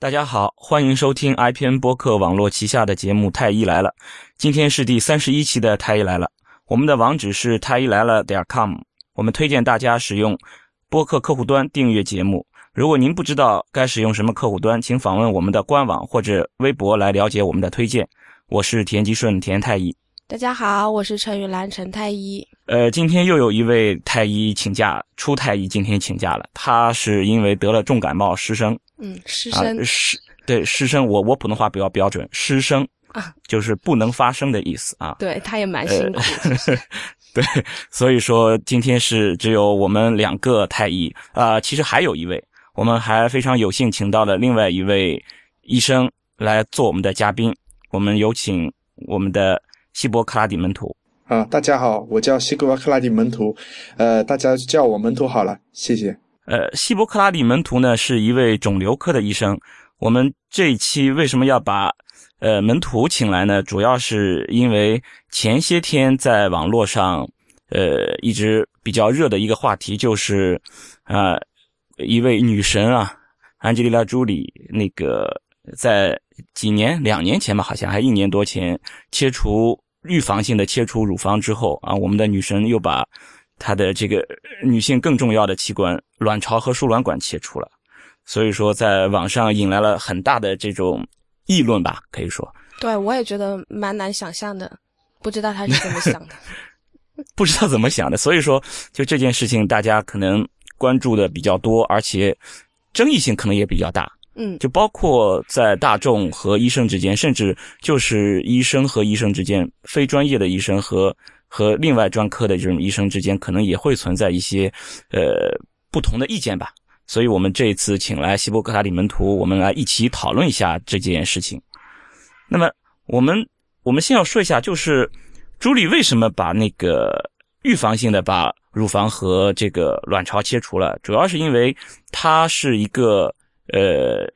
大家好，欢迎收听 IPN 播客网络旗下的节目《太医来了》。今天是第三十一期的《太医来了》，我们的网址是太医来了点 com。我们推荐大家使用播客客户端订阅节目。如果您不知道该使用什么客户端，请访问我们的官网或者微博来了解我们的推荐。我是田吉顺，田太医。大家好，我是陈雨兰，陈太医。呃，今天又有一位太医请假，初太医今天请假了，他是因为得了重感冒失声。嗯，失声失对失声，我我普通话比较标准，失声啊，就是不能发声的意思啊。对，他也蛮辛苦。对，所以说今天是只有我们两个太医啊，其实还有一位，我们还非常有幸请到了另外一位医生来做我们的嘉宾，我们有请我们的希波克拉底门徒。啊，大家好，我叫希波克拉底门徒，呃，大家叫我门徒好了，谢谢。呃，希波克拉底门徒呢是一位肿瘤科的医生。我们这一期为什么要把呃门徒请来呢？主要是因为前些天在网络上，呃，一直比较热的一个话题就是啊，一位女神啊，安吉丽娜·朱莉，那个在几年两年前吧，好像还一年多前切除预防性的切除乳房之后啊，我们的女神又把。她的这个女性更重要的器官卵巢和输卵管切除了，所以说在网上引来了很大的这种议论吧，可以说。对，我也觉得蛮难想象的，不知道她是怎么想的。不知道怎么想的，所以说就这件事情，大家可能关注的比较多，而且争议性可能也比较大。嗯，就包括在大众和医生之间，甚至就是医生和医生之间，非专业的医生和。和另外专科的这种医生之间，可能也会存在一些，呃，不同的意见吧。所以，我们这一次请来希波克塔里门徒，我们来一起讨论一下这件事情。那么，我们我们先要说一下，就是朱莉为什么把那个预防性的把乳房和这个卵巢切除了，主要是因为它是一个呃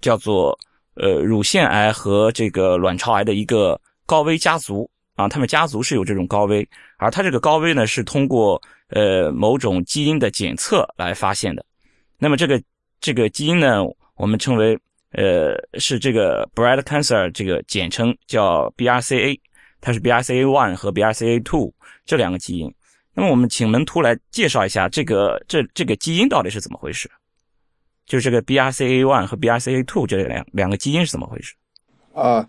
叫做呃乳腺癌和这个卵巢癌的一个高危家族。啊，他们家族是有这种高危，而他这个高危呢，是通过呃某种基因的检测来发现的。那么这个这个基因呢，我们称为呃是这个 b r a d cancer 这个简称叫 BRCA，它是 BRCA one 和 BRCA two 这两个基因。那么我们请门徒来介绍一下这个这这个基因到底是怎么回事？就这个 BRCA one 和 BRCA two 这两两个基因是怎么回事？啊。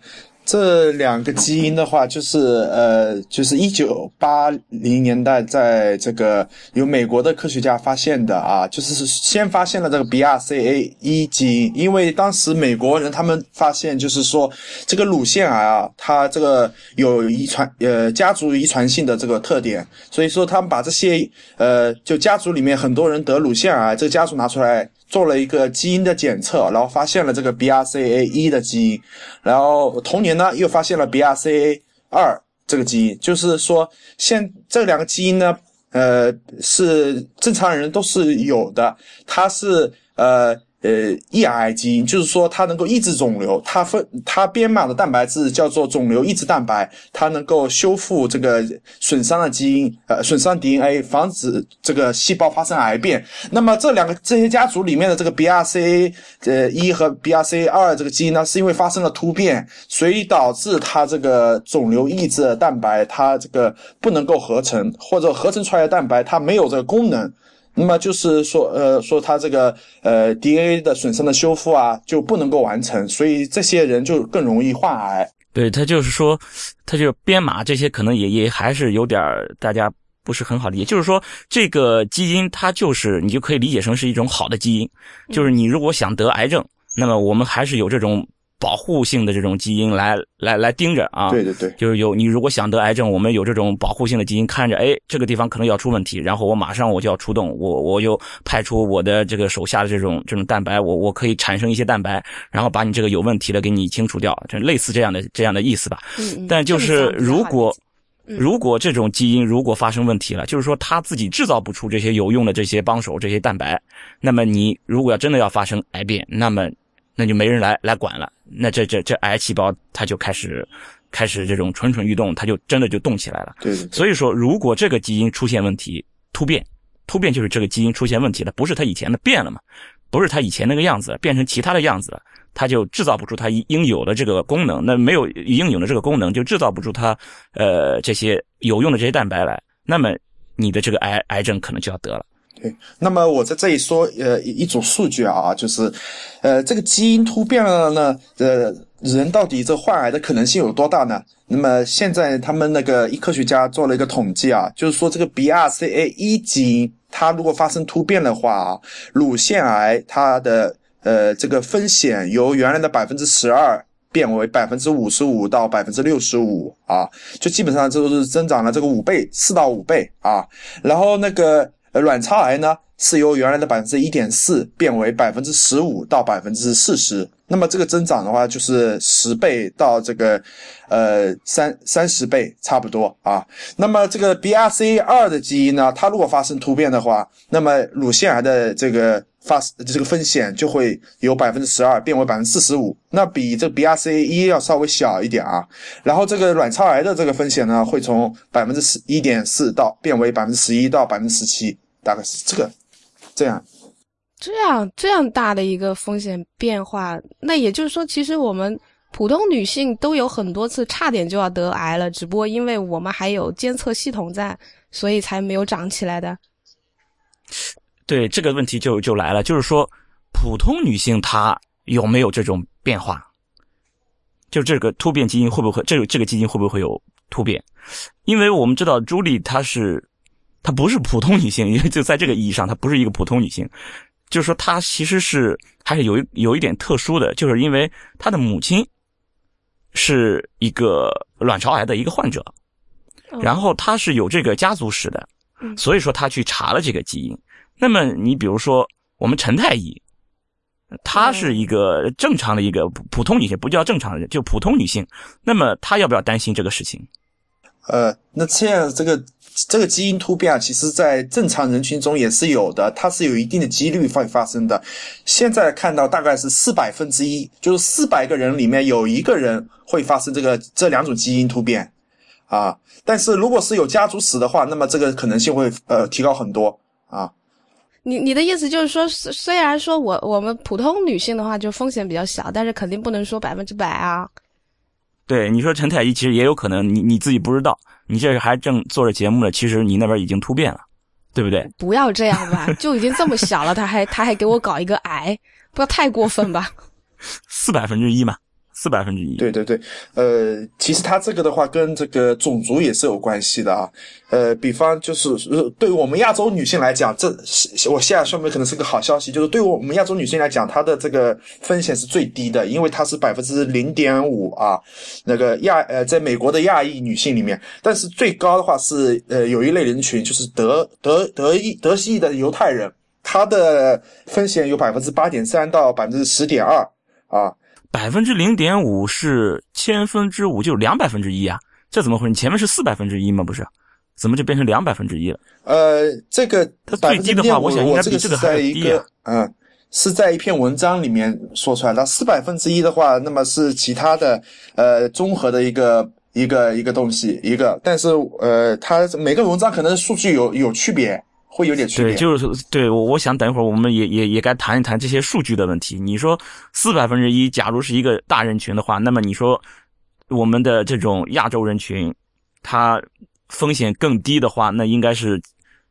这两个基因的话，就是呃，就是一九八零年代，在这个由美国的科学家发现的啊，就是先发现了这个 BRCA 一基因，因为当时美国人他们发现，就是说这个乳腺癌啊，它这个有遗传呃家族遗传性的这个特点，所以说他们把这些呃就家族里面很多人得乳腺癌，这个家族拿出来。做了一个基因的检测，然后发现了这个 BRCA 一的基因，然后同年呢又发现了 BRCA 二这个基因，就是说现这两个基因呢，呃，是正常人都是有的，它是呃。呃，抑癌基因就是说它能够抑制肿瘤，它分它编码的蛋白质叫做肿瘤抑制蛋白，它能够修复这个损伤的基因，呃，损伤 DNA，防止这个细胞发生癌变。那么这两个这些家族里面的这个 BRCA 呃一和 BRCA 二这个基因呢，是因为发生了突变，所以导致它这个肿瘤抑制蛋白它这个不能够合成，或者合成出来的蛋白它没有这个功能。那么就是说，呃，说他这个呃 DNA 的损伤的修复啊，就不能够完成，所以这些人就更容易患癌。对他就是说，他就编码这些可能也也还是有点大家不是很好理解。就是说，这个基因它就是你就可以理解成是一种好的基因，就是你如果想得癌症，那么我们还是有这种。保护性的这种基因来来来盯着啊，对对对，就是有你如果想得癌症，我们有这种保护性的基因看着，哎，这个地方可能要出问题，然后我马上我就要出动，我我就派出我的这个手下的这种这种蛋白，我我可以产生一些蛋白，然后把你这个有问题的给你清除掉，就类似这样的这样的意思吧。嗯但就是如果如果这种基因如果发生问题了，就是说它自己制造不出这些有用的这些帮手这些蛋白，那么你如果要真的要发生癌变，那么。那就没人来来管了，那这这这癌细胞它就开始开始这种蠢蠢欲动，它就真的就动起来了。对。所以说，如果这个基因出现问题，突变，突变就是这个基因出现问题了，不是它以前的变了嘛？不是它以前那个样子，变成其他的样子了，他就制造不出它应有的这个功能。那没有应有的这个功能，就制造不出它呃这些有用的这些蛋白来。那么你的这个癌癌症可能就要得了。对，那么我在这里说呃一组数据啊，就是呃这个基因突变了呢，呃人到底这患癌的可能性有多大呢？那么现在他们那个医科学家做了一个统计啊，就是说这个 BRCA 一基因它如果发生突变的话啊，乳腺癌它的呃这个风险由原来的百分之十二变为百分之五十五到百分之六十五啊，就基本上这都是增长了这个五倍四到五倍啊，然后那个。卵巢癌呢是由原来的百分之一点四变为百分之十五到百分之四十，那么这个增长的话就是十倍到这个呃三三十倍差不多啊。那么这个 BRCA 二的基因呢，它如果发生突变的话，那么乳腺癌的这个发这个风险就会由百分之十二变为百分之四十五，那比这个 BRCA 一要稍微小一点啊。然后这个卵巢癌的这个风险呢，会从百分之十一点四到变为百分之十一到百分之十七。大概是这个，这样，这样这样大的一个风险变化，那也就是说，其实我们普通女性都有很多次差点就要得癌了，只不过因为我们还有监测系统在，所以才没有长起来的。对这个问题就就来了，就是说，普通女性她有没有这种变化？就这个突变基因会不会这个这个基因会不会有突变？因为我们知道朱莉她是。她不是普通女性，因为就在这个意义上，她不是一个普通女性，就是说她其实是还是有一有一点特殊的，就是因为她的母亲是一个卵巢癌的一个患者，然后她是有这个家族史的，所以说她去查了这个基因。那么你比如说我们陈太医，她是一个正常的一个普通女性，不叫正常人，就普通女性。那么她要不要担心这个事情？呃，那这样这个。这个基因突变啊，其实在正常人群中也是有的，它是有一定的几率会发生的。现在看到大概是四百分之一，就是四百个人里面有一个人会发生这个这两种基因突变啊。但是如果是有家族史的话，那么这个可能性会呃提高很多啊。你你的意思就是说，虽然说我我们普通女性的话就风险比较小，但是肯定不能说百分之百啊。对，你说陈太医其实也有可能，你你自己不知道。你这还正做着节目呢，其实你那边已经突变了，对不对？不要这样吧，就已经这么小了，他还他还给我搞一个癌，不要太过分吧？四百分之一嘛。四百分之一，对对对，呃，其实它这个的话跟这个种族也是有关系的啊，呃，比方就是呃对于我们亚洲女性来讲，这我现在说明可能是个好消息，就是对于我们亚洲女性来讲，它的这个风险是最低的，因为它是百分之零点五啊，那个亚呃，在美国的亚裔女性里面，但是最高的话是呃，有一类人群就是德德德裔德系的犹太人，她的风险有百分之八点三到百分之十点二啊。百分之零点五是千分之五，就是两百分之一啊！这怎么回事？你前面是四百分之一吗？不是，怎么就变成两百分之一了？呃，这个它最低的话，我想应该比这个还低啊。嗯，是在一篇文章里面说出来的。四百分之一的话，那么是其他的呃综合的一个一个一个东西一个，但是呃，它每个文章可能数据有有区别。会有点区别，对，就是对我，我想等一会儿我们也也也该谈一谈这些数据的问题。你说四百分之一，假如是一个大人群的话，那么你说我们的这种亚洲人群，他风险更低的话，那应该是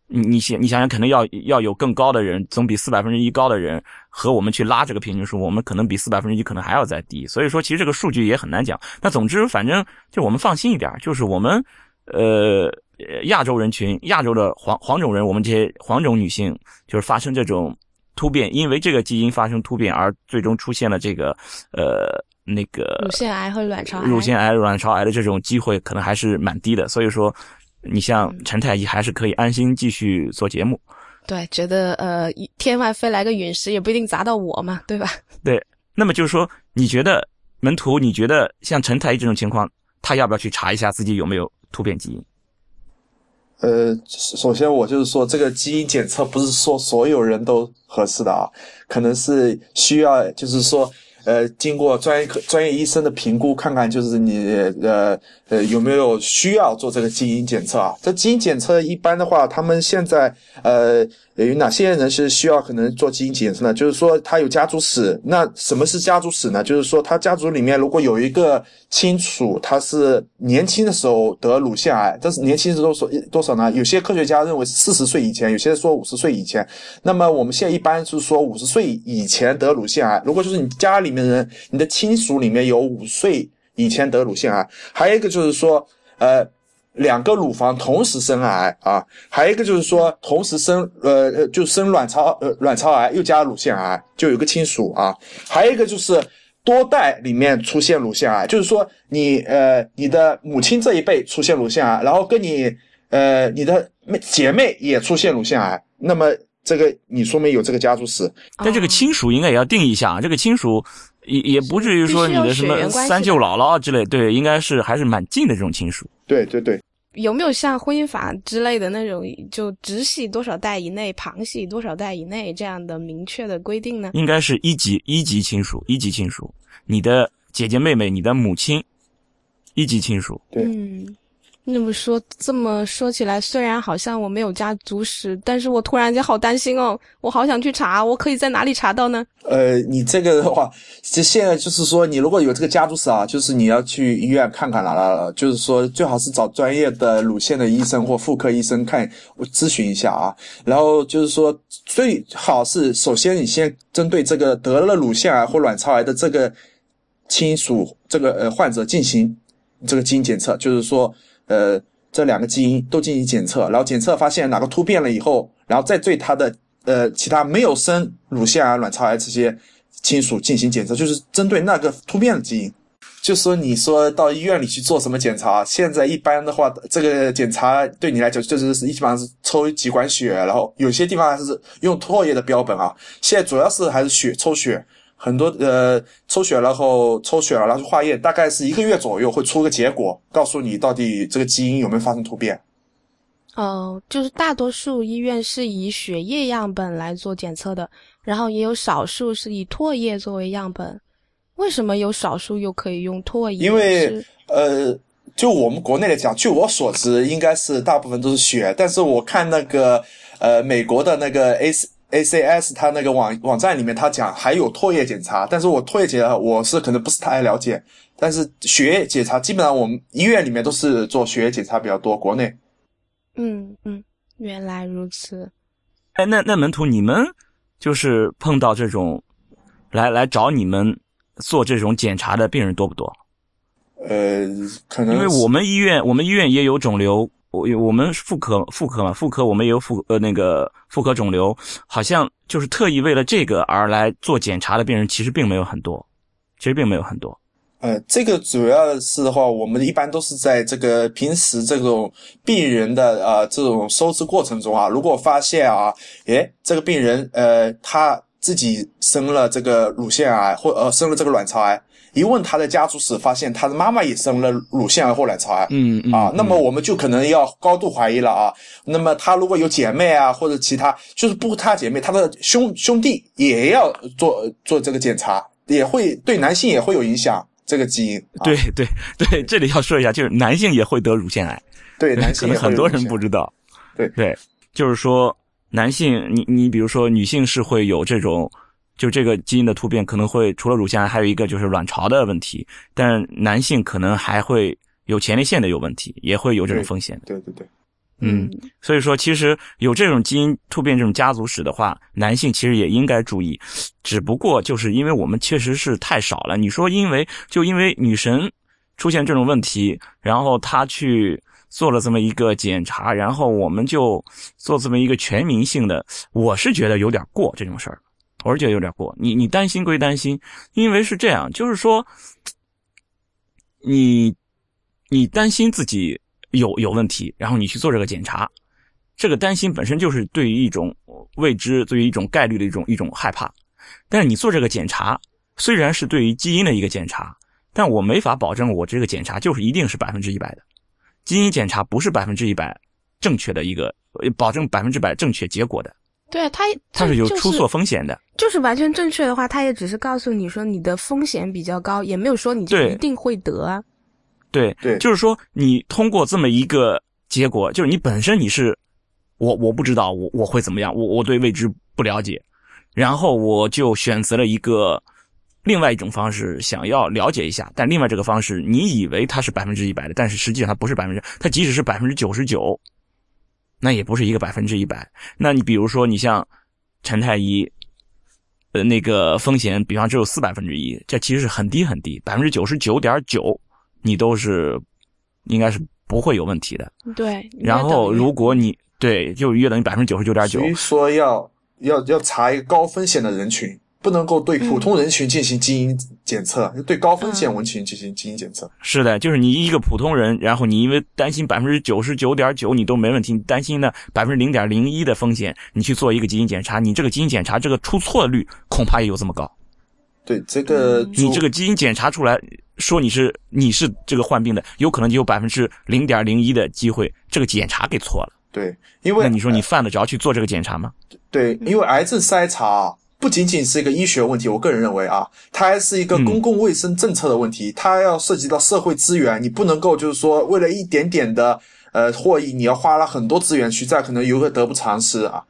你你想你想想，可能要要有更高的人，总比四百分之一高的人和我们去拉这个平均数，我们可能比四百分之一可能还要再低。所以说，其实这个数据也很难讲。那总之，反正就我们放心一点，就是我们呃。呃，亚洲人群，亚洲的黄黄种人，我们这些黄种女性，就是发生这种突变，因为这个基因发生突变而最终出现了这个呃那个乳腺癌和卵巢癌，乳腺癌、卵巢癌的这种机会可能还是蛮低的。所以说，你像陈太医还是可以安心继续做节目。对，觉得呃天外飞来个陨石也不一定砸到我嘛，对吧？对。那么就是说，你觉得门徒，你觉得像陈太医这种情况，他要不要去查一下自己有没有突变基因？呃，首先我就是说，这个基因检测不是说所有人都合适的啊，可能是需要，就是说，呃经过专业科专业医生的评估，看看就是你呃呃有没有需要做这个基因检测啊？这基因检测一般的话，他们现在呃有哪些人是需要可能做基因检测呢？就是说他有家族史，那什么是家族史呢？就是说他家族里面如果有一个亲属，他是年轻的时候得乳腺癌，但是年轻是多少多少呢？有些科学家认为四十岁以前，有些说五十岁以前。那么我们现在一般是说五十岁以前得乳腺癌，如果就是你家里面人，你的亲属里面有五岁以前得乳腺癌，还有一个就是说，呃，两个乳房同时生癌啊，还有一个就是说同时生，呃呃，就生卵巢呃卵巢癌又加乳腺癌，就有个亲属啊，还有一个就是多代里面出现乳腺癌，就是说你呃你的母亲这一辈出现乳腺癌，然后跟你呃你的妹姐妹也出现乳腺癌，那么。这个你说明有这个家族史，但这个亲属应该也要定一下啊。这个亲属也也不至于说你的什么三舅姥姥之类，对，应该是还是蛮近的这种亲属。对对对，有没有像婚姻法之类的那种，就直系多少代以内，旁系多少代以内这样的明确的规定呢？应该是一级一级亲属，一级亲属，你的姐姐妹妹，你的母亲，一级亲属。对。那么说，这么说起来，虽然好像我没有家族史，但是我突然间好担心哦，我好想去查，我可以在哪里查到呢？呃，你这个的话，这现在就是说，你如果有这个家族史啊，就是你要去医院看看了啦，就是说最好是找专业的乳腺的医生或妇科医生看咨询一下啊。然后就是说，最好是首先你先针对这个得了乳腺癌或卵巢癌的这个亲属这个呃患者进行这个基因检测，就是说。呃，这两个基因都进行检测，然后检测发现哪个突变了以后，然后再对他的呃其他没有生乳腺癌、卵巢癌这些亲属进行检测，就是针对那个突变的基因。就说你说到医院里去做什么检查？现在一般的话，这个检查对你来讲就是是基本上是抽几管血，然后有些地方还是用唾液的标本啊。现在主要是还是血抽血。很多呃抽血，然后抽血了，然后化验，大概是一个月左右会出个结果，告诉你到底这个基因有没有发生突变。哦，就是大多数医院是以血液样本来做检测的，然后也有少数是以唾液作为样本。为什么有少数又可以用唾液？因为呃，就我们国内来讲，据我所知，应该是大部分都是血，但是我看那个呃美国的那个 A。A C S 它那个网网站里面，它讲还有唾液检查，但是我唾液检查我是可能不是太了解，但是血液检查基本上我们医院里面都是做血液检查比较多，国内。嗯嗯，原来如此。哎，那那门徒你们就是碰到这种来来找你们做这种检查的病人多不多？呃，可能因为我们医院我们医院也有肿瘤。我我们妇科妇科嘛，妇科我们也有妇呃那个妇科肿瘤，好像就是特意为了这个而来做检查的病人，其实并没有很多，其实并没有很多。呃，这个主要是的话，我们一般都是在这个平时这种病人的啊这种收治过程中啊，如果发现啊，诶，这个病人呃他自己生了这个乳腺癌或呃生了这个卵巢癌。一问他的家族史，发现他的妈妈也生了乳腺癌或卵巢癌，嗯嗯啊，那么我们就可能要高度怀疑了啊。那么他如果有姐妹啊，或者其他，就是不他姐妹，他的兄兄弟也要做做这个检查，也会对男性也会有影响。这个基因，对对对，这里要说一下，就是男性也会得乳腺癌，对男性很多人不知道，对对，就是说男性，你你比如说女性是会有这种。就这个基因的突变可能会除了乳腺癌，还有一个就是卵巢的问题。但男性可能还会有前列腺的有问题，也会有这种风险。对对对，嗯，所以说其实有这种基因突变这种家族史的话，男性其实也应该注意。只不过就是因为我们确实是太少了。你说因为就因为女神出现这种问题，然后她去做了这么一个检查，然后我们就做这么一个全民性的，我是觉得有点过这种事儿。我是觉得有点过，你你担心归担心，因为是这样，就是说，你你担心自己有有问题，然后你去做这个检查，这个担心本身就是对于一种未知、对于一种概率的一种一种害怕。但是你做这个检查，虽然是对于基因的一个检查，但我没法保证我这个检查就是一定是百分之一百的。基因检查不是百分之一百正确的一个保证百分之百正确结果的。对他，它是有出错风险的。就是完全正确的话，他也只是告诉你说你的风险比较高，也没有说你就一定会得啊。对对就是说你通过这么一个结果，就是你本身你是我我不知道我我会怎么样，我我对未知不了解，然后我就选择了一个另外一种方式，想要了解一下。但另外这个方式，你以为它是百分之一百的，但是实际上它不是百分之，它即使是百分之九十九，那也不是一个百分之一百。那你比如说，你像陈太医，呃，那个风险，比方只有四百分之一，这其实是很低很低，百分之九十九点九，你都是应该是不会有问题的。对，然后如果你对，就约等于百分之九十九点九所，以说要要要查一个高风险的人群，不能够对普通人群进行基因检测，对高风险人群进行基因检测。是的，就是你一个普通人，然后你因为担心百分之九十九点九你都没问题，你担心呢百分之零点零一的风险，你去做一个基因检查，你这个基因检查这个出错率恐怕也有这么高。对这个嗯你这个基因检查出来说你是你是这个患病的，有可能就有百分之零点零一的机会这个检查给错了。对，因为那你说你犯得着去做这个检查吗？对，因为癌症筛查啊不仅仅是一个医学问题，我个人认为啊，它还是一个公共卫生政策的问题，它要涉及到社会资源，你不能够就是说为了一点点的呃获益，你要花了很多资源去，这可能有个得不偿失啊。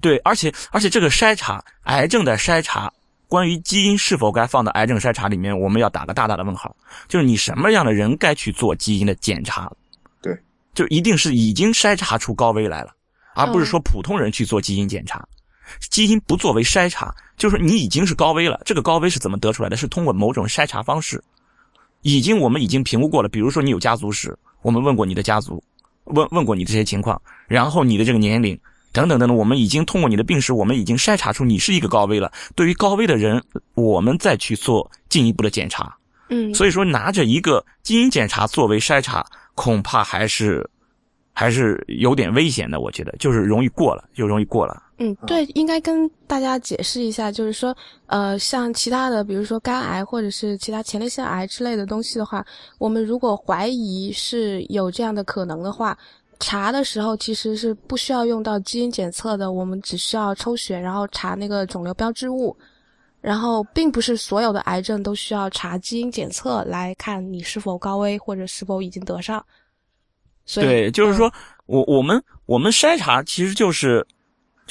对，而且而且这个筛查癌症的筛查，关于基因是否该放到癌症筛查里面，我们要打个大大的问号。就是你什么样的人该去做基因的检查？对，就一定是已经筛查出高危来了，而不是说普通人去做基因检查。基因不作为筛查，就是说你已经是高危了。这个高危是怎么得出来的？是通过某种筛查方式，已经我们已经评估过了。比如说你有家族史，我们问过你的家族，问问过你这些情况，然后你的这个年龄。等等等等，我们已经通过你的病史，我们已经筛查出你是一个高危了。对于高危的人，我们再去做进一步的检查。嗯，所以说，拿着一个基因检查作为筛查，恐怕还是还是有点危险的。我觉得就是容易过了，就容易过了。嗯，对，应该跟大家解释一下，就是说，呃，像其他的，比如说肝癌或者是其他前列腺癌之类的东西的话，我们如果怀疑是有这样的可能的话，查的时候其实是不需要用到基因检测的，我们只需要抽血，然后查那个肿瘤标志物，然后并不是所有的癌症都需要查基因检测来看你是否高危或者是否已经得上。所以，对，就是嗯说我我们我们筛查其实就是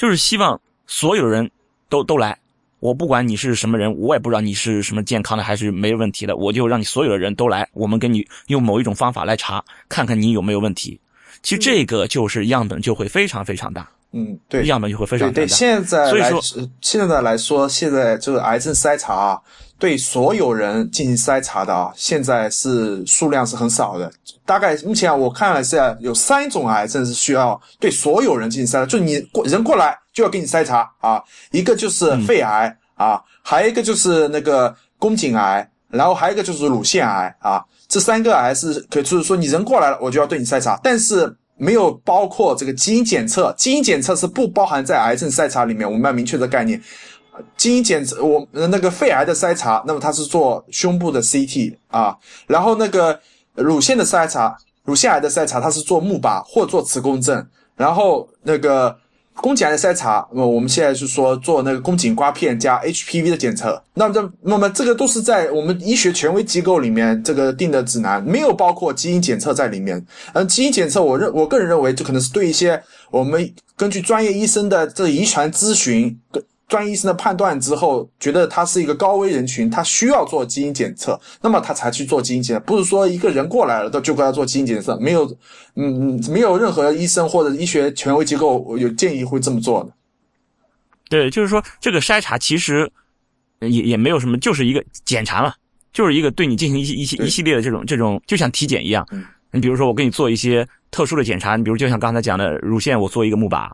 就是希望所有人都都来。我不管你是什么人，我也不知道你是什么健康的还是没问题的，我就让你所有的人都来，我们给你用某一种方法来查，看看你有没有问题。其实这个就是样本就会非常非常大，嗯，对，样本就会非常对对，非常大。现在来所以说呃现在来说，现在这个癌症筛查啊，对所有人进行筛查的啊，现在是数量是很少的。大概目前我看了一下有三种癌症是需要对所有人进行筛查，就你过人过来就要给你筛查啊，一个就是肺癌、啊，还有一个就是那个宫颈癌，然后还有一个就是乳腺癌啊，这三个癌是可以就是说你人过来了，我就要对你筛查，但是。没有包括这个基因检测，基因检测是不包含在癌症筛查里面。我们要明确的概念，基因检测我那个肺癌的筛查，那么它是做胸部的 CT 啊，然后那个乳腺的筛查，乳腺癌的筛查它是做钼靶或做磁共振，然后那个宫颈癌的筛查，那么我们现在是说做那个宫颈刮片加 HPV 的检测，那么这那么这个都是在我们医学权威机构里面这个定的指南，没有包括基因检测在里面。嗯，基因检测我认我个人认为，这可能是对一些我们根据专业医生的这遗传咨询跟。专业医生的判断之后，觉得他是一个高危人群，他需要做基因检测，那么他才去做基因检测，不是说一个人过来了都就给他做基因检测，没有，嗯嗯，没有任何医生或者医学权威机构有建议会这么做的。对，就是说这个筛查其实也也没有什么，就是一个检查嘛，就是一个对你进行一一系一系列的这种这种，就像体检一样。嗯你比如说我给你做一些特殊的检查，你比如就像刚才讲的乳腺，我做一个钼靶。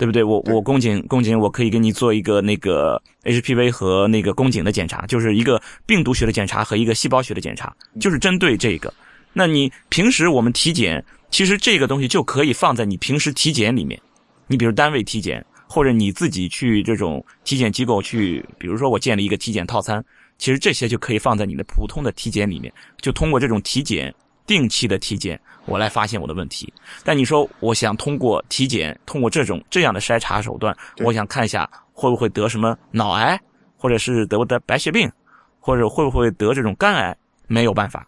对不对？我我宫颈宫颈，我可以给你做一个那个 HPV 和那个宫颈的检查，就是一个病毒学的检查和一个细胞学的检查，就是针对这个。那你平时我们体检，其实这个东西就可以放在你平时体检里面。你比如单位体检，或者你自己去这种体检机构去，比如说我建立一个体检套餐，其实这些就可以放在你的普通的体检里面，就通过这种体检定期的体检，我来发现我的问题。但你说我想通过体检，通过这种这样的筛查手段，我想看一下会不会得什么脑癌，或者是得不得白血病，或者会不会得这种肝癌，没有办法。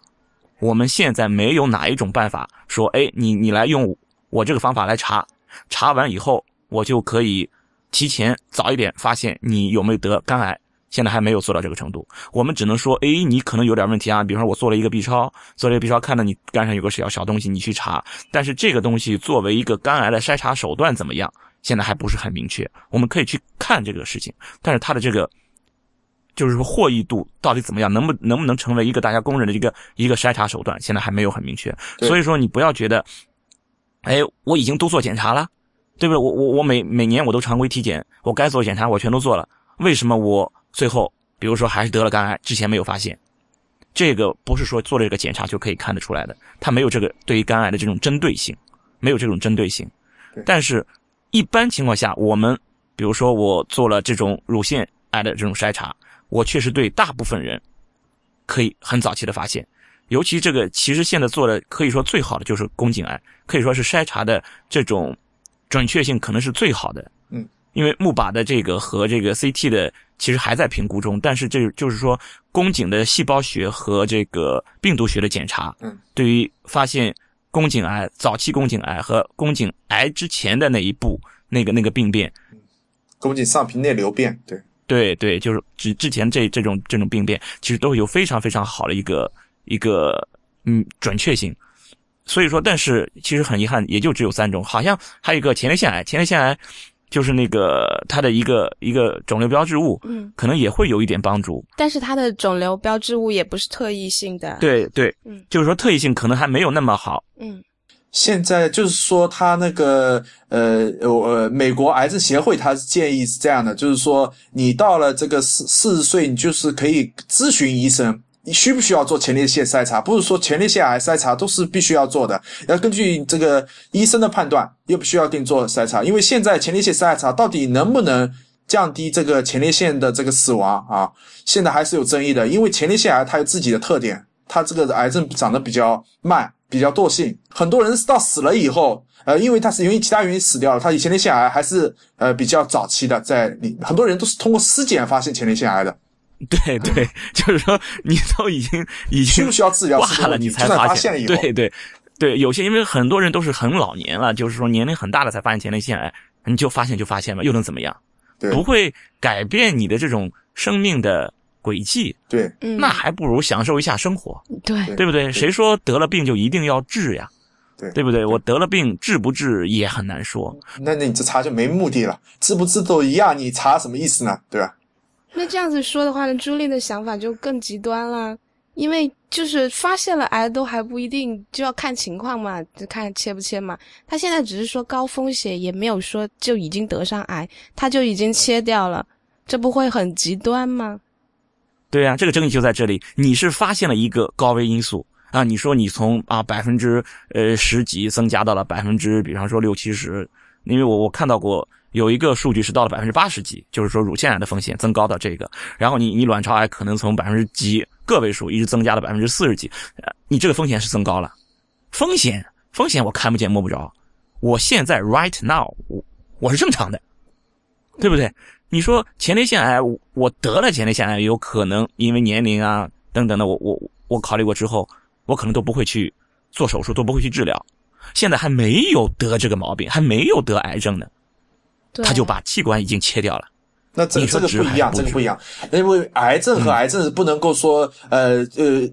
我们现在没有哪一种办法说，哎，你你来用我这个方法来查，查完以后我就可以提前早一点发现你有没有得肝癌。现在还没有做到这个程度，我们只能说，哎，你可能有点问题啊。比方说，我做了一个 B 超，做了一个 B 超，看到你肝上有个小小东西，你去查。但是这个东西作为一个肝癌的筛查手段怎么样，现在还不是很明确。我们可以去看这个事情，但是它的这个，就是说获益度到底怎么样，能不能不能成为一个大家公认的一个一个筛查手段，现在还没有很明确。所以说，你不要觉得，哎，我已经都做检查了，对不对？我我我每每年我都常规体检，我该做检查我全都做了，为什么我？最后，比如说还是得了肝癌，之前没有发现，这个不是说做了这个检查就可以看得出来的，它没有这个对于肝癌的这种针对性，没有这种针对性。但是，一般情况下，我们比如说我做了这种乳腺癌的这种筛查，我确实对大部分人可以很早期的发现，尤其这个其实现在做的可以说最好的就是宫颈癌，可以说是筛查的这种准确性可能是最好的。嗯。因为钼靶的这个和这个 CT 的其实还在评估中，但是这就是说宫颈的细胞学和这个病毒学的检查，嗯，对于发现宫颈癌、早期宫颈癌和宫颈癌之前的那一步那个那个病变，宫颈上皮内瘤变，对，对对，就是之之前这这种这种病变，其实都有非常非常好的一个一个嗯准确性，所以说，但是其实很遗憾，也就只有三种，好像还有一个前列腺癌，前列腺癌。就是那个它的一个一个肿瘤标志物，嗯，可能也会有一点帮助。但是它的肿瘤标志物也不是特异性的。对对，嗯，就是说特异性可能还没有那么好。嗯，现在就是说他那个呃呃美国癌症协会他建议是这样的，就是说你到了这个四四十岁，你就是可以咨询医生。你需不需要做前列腺筛查？不是说前列腺癌筛查都是必须要做的，要根据这个医生的判断，又不需要定做筛查。因为现在前列腺筛查到底能不能降低这个前列腺的这个死亡啊？现在还是有争议的。因为前列腺癌它有自己的特点，它这个癌症长得比较慢，比较惰性。很多人到死了以后，呃，因为他是因为其他原因死掉了，他前列腺癌还是呃比较早期的，在里很多人都是通过尸检发现前列腺癌的。对对，就是说你都已经已经需不需要治疗挂了，你才发现。对对对，有些因为很多人都是很老年了，就是说年龄很大了才发现前列腺癌，你就发现就发现吧，又能怎么样？不会改变你的这种生命的轨迹。对，那还不如享受一下生活。对，对不对？谁说得了病就一定要治呀？对，对不对？我得了病治不治也很难说。那那你这查就没目的了，治不治都一样，你查什么意思呢？对吧？那这样子说的话，那朱莉的想法就更极端了，因为就是发现了癌都还不一定，就要看情况嘛，就看切不切嘛。他现在只是说高风险，也没有说就已经得上癌，他就已经切掉了，这不会很极端吗？对啊，这个争议就在这里。你是发现了一个高危因素啊，你说你从啊百分之呃十几增加到了百分之，比方说六七十，因为我我看到过。有一个数据是到了百分之八十几，就是说乳腺癌的风险增高到这个，然后你你卵巢癌可能从百分之几个位数一直增加了百分之四十几，呃，你这个风险是增高了，风险风险我看不见摸不着，我现在 right now 我我是正常的，对不对？你说前列腺癌我得了前列腺癌有可能因为年龄啊等等的，我我我考虑过之后，我可能都不会去做手术，都不会去治疗，现在还没有得这个毛病，还没有得癌症呢。他就把器官已经切掉了，那这这个不一样，这个不一样，因为癌症和癌症是不能够说呃呃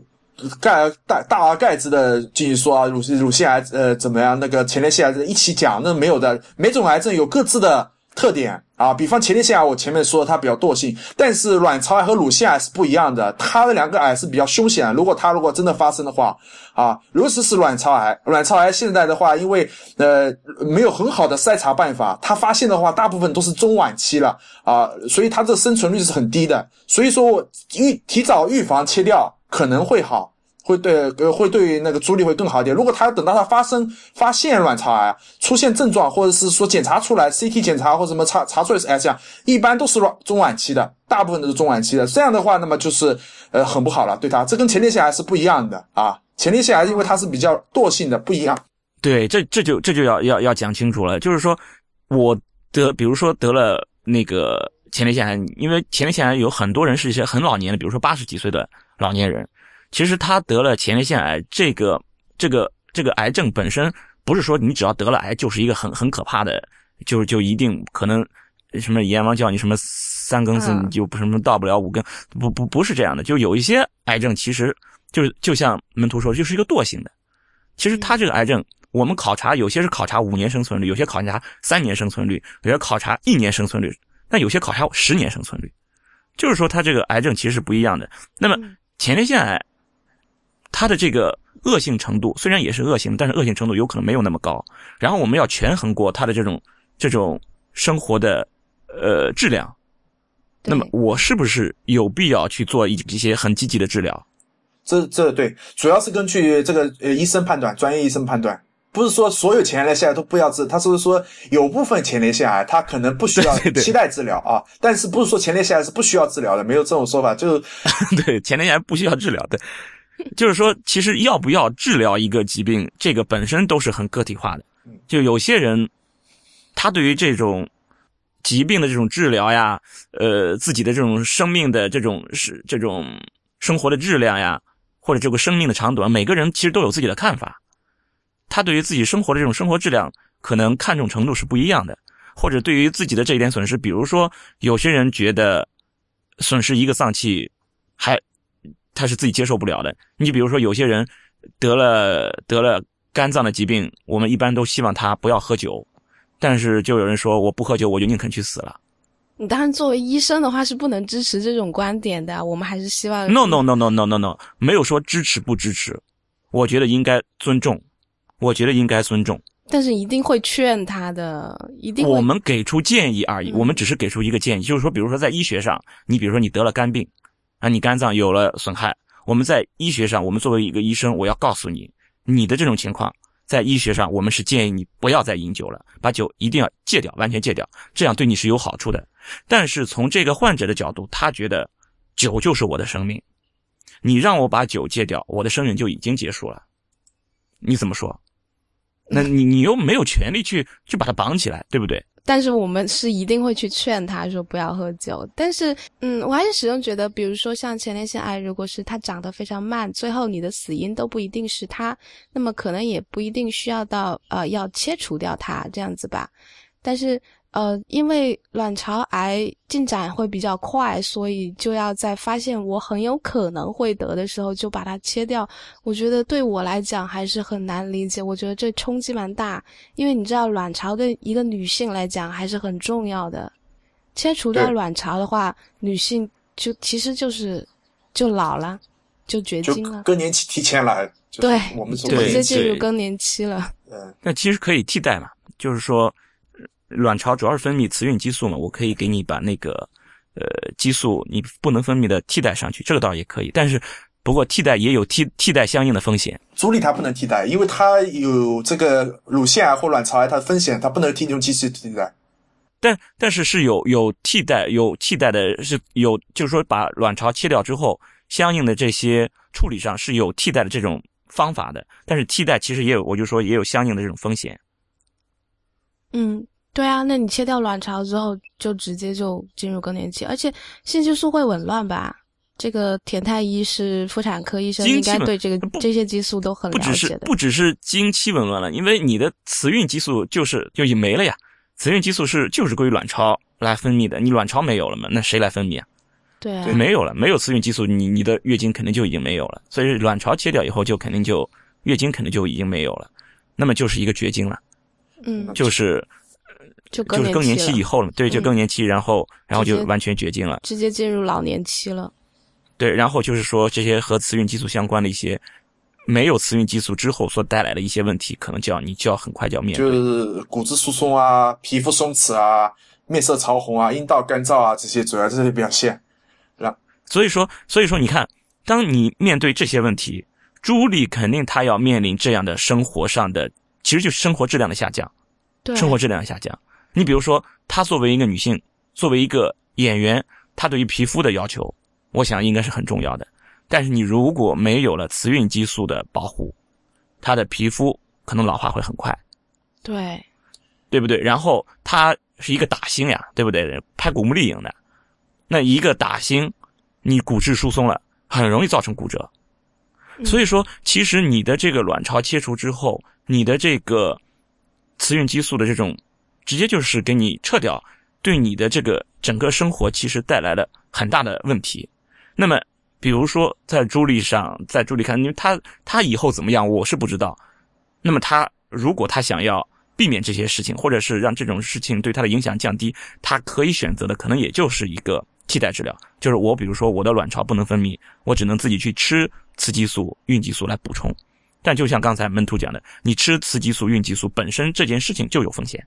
盖大大而盖之的进行说啊乳乳腺癌呃怎么样那个前列腺癌一起讲那没有的，每种癌症有各自的。特点啊，比方前列腺癌，我前面说它比较惰性，但是卵巢癌和乳腺癌是不一样的，它的两个癌是比较凶险。如果它如果真的发生的话，啊，如果是卵巢癌，卵巢癌现在的话，因为呃没有很好的筛查办法，它发现的话，大部分都是中晚期了啊，所以它这生存率是很低的。所以说预提早预防切掉可能会好。会对呃会对那个阻力会更好一点。如果他要等到他发生发现卵巢癌出现症状，或者是说检查出来 CT 检查或什么查查出来是癌症，一般都是中晚期的，大部分都是中晚期的。这样的话，那么就是呃很不好了，对他这跟前列腺癌是不一样的啊。前列腺癌因为它是比较惰性的，不一样。对，这这就这就要要要讲清楚了，就是说，我得，比如说得了那个前列腺癌，因为前列腺癌有很多人是一些很老年的，比如说八十几岁的老年人，其实他得了前列腺癌，这个这个这个癌症本身不是说你只要得了癌就是一个很很可怕的，就就一定可能什么阎王叫你什么三更死你就不什么到不了五更，不不不是这样的，就有一些癌症其实就是就像门徒说，就是一个惰性的，其实他这个癌症。我们考察有些是考察五年生存率，有些考察三年生存率，有些考察一年生存率，但有些考察十年生存率。就是说，他这个癌症其实是不一样的。那么前列腺癌，它的这个恶性程度虽然也是恶性，但是恶性程度有可能没有那么高。然后我们要权衡过它的这种这种生活的呃质量。那么我是不是有必要去做一一些很积极的治疗？这这对，主要是根据这个呃医生判断，专业医生判断。不是说所有前列腺癌都不要治，他是说有部分前列腺癌他可能不需要 期待治疗啊，但是不是说前列腺癌是不需要治疗的，没有这种说法，就是 对前列腺癌不需要治疗的，就是说其实要不要治疗一个疾病，这个本身都是很个体化的，就有些人他对于这种疾病的这种治疗呀，呃自己的这种生命的这种是这种生活的质量呀，或者这个生命的长短，每个人其实都有自己的看法。他对于自己生活的这种生活质量，可能看重程度是不一样的，或者对于自己的这一点损失，比如说有些人觉得损失一个脏器，还他是自己接受不了的。你比如说有些人得了得了肝脏的疾病，我们一般都希望他不要喝酒，但是就有人说我不喝酒，我就宁肯去死了。你当然作为医生的话是不能支持这种观点的，我们还是希望。No no no no no no no，没有说支持不支持，我觉得应该尊重。我觉得应该尊重，但是一定会劝他的，一定。我们给出建议而已，我们只是给出一个建议，就是说，比如说在医学上，你比如说你得了肝病，啊，你肝脏有了损害，我们在医学上，我们作为一个医生，我要告诉你，你的这种情况，在医学上，我们是建议你不要再饮酒了，把酒一定要戒掉，完全戒掉，这样对你是有好处的。但是从这个患者的角度，他觉得酒就是我的生命，你让我把酒戒掉，我的生命就已经结束了，你怎么说？那你你又没有权利去去把它绑起来，对不对？但是我们是一定会去劝他说不要喝酒。但是，嗯，我还是始终觉得，比如说像前列腺癌，如果是它长得非常慢，最后你的死因都不一定是它，那么可能也不一定需要到呃要切除掉它这样子吧。但是。呃，因为卵巢癌进展会比较快，所以就要在发现我很有可能会得的时候就把它切掉。我觉得对我来讲还是很难理解，我觉得这冲击蛮大。因为你知道，卵巢对一个女性来讲还是很重要的。切除掉卵巢的话，女性就其实就是就老了，就绝经了，更年期提前来。对，我们直接进入更年期了。嗯，那其实可以替代嘛，就是说。卵巢主要是分泌雌孕激素嘛，我可以给你把那个，呃，激素你不能分泌的替代上去，这个倒也可以。但是，不过替代也有替替代相应的风险。助力它不能替代，因为它有这个乳腺癌或卵巢癌它的风险，它不能替用激素替代。但但是是有有替代有替代的，是有就是说把卵巢切掉之后，相应的这些处理上是有替代的这种方法的。但是替代其实也有，我就说也有相应的这种风险。嗯。对啊，那你切掉卵巢之后，就直接就进入更年期，而且性激素会紊乱吧？这个田太医是妇产科医生，应该对这个这些激素都很了解的。不只是经期紊乱了，因为你的雌孕激素就是就已经没了呀。雌孕激素是就是归卵巢来分泌的，你卵巢没有了嘛？那谁来分泌啊？对啊，没有了，没有雌孕激素，你你的月经肯定就已经没有了。所以卵巢切掉以后，就肯定就月经肯定就已经没有了，那么就是一个绝经了。嗯，就是。就就是更年期以后了，对，就更年期，然后然后就完全绝经了，直接进入老年期了。对，然后就是说这些和雌孕激素相关的一些没有雌孕激素之后所带来的一些问题，可能就要你就要很快就要面对，就是骨质疏松啊、皮肤松弛啊、面色潮红啊、阴道干燥啊这些主要这些表现。那所以说，所以说你看，当你面对这些问题，朱莉肯定她要面临这样的生活上的，其实就是生活质量的下降，对，生活质量下降。你比如说，她作为一个女性，作为一个演员，她对于皮肤的要求，我想应该是很重要的。但是你如果没有了雌孕激素的保护，她的皮肤可能老化会很快，对，对不对？然后她是一个打星呀，对不对？拍古墓丽影的，那一个打星，你骨质疏松了，很容易造成骨折。所以说，其实你的这个卵巢切除之后，你的这个雌孕激素的这种，直接就是给你撤掉，对你的这个整个生活其实带来了很大的问题。那么，比如说在朱莉上，在朱莉看，因为她她以后怎么样，我是不知道。那么他如果他想要避免这些事情，或者是让这种事情对他的影响降低，他可以选择的可能也就是一个替代治疗，就是我比如说我的卵巢不能分泌，我只能自己去吃。雌激素、孕激素来补充，但就像刚才门徒讲的，你吃雌激素、孕激素本身这件事情就有风险，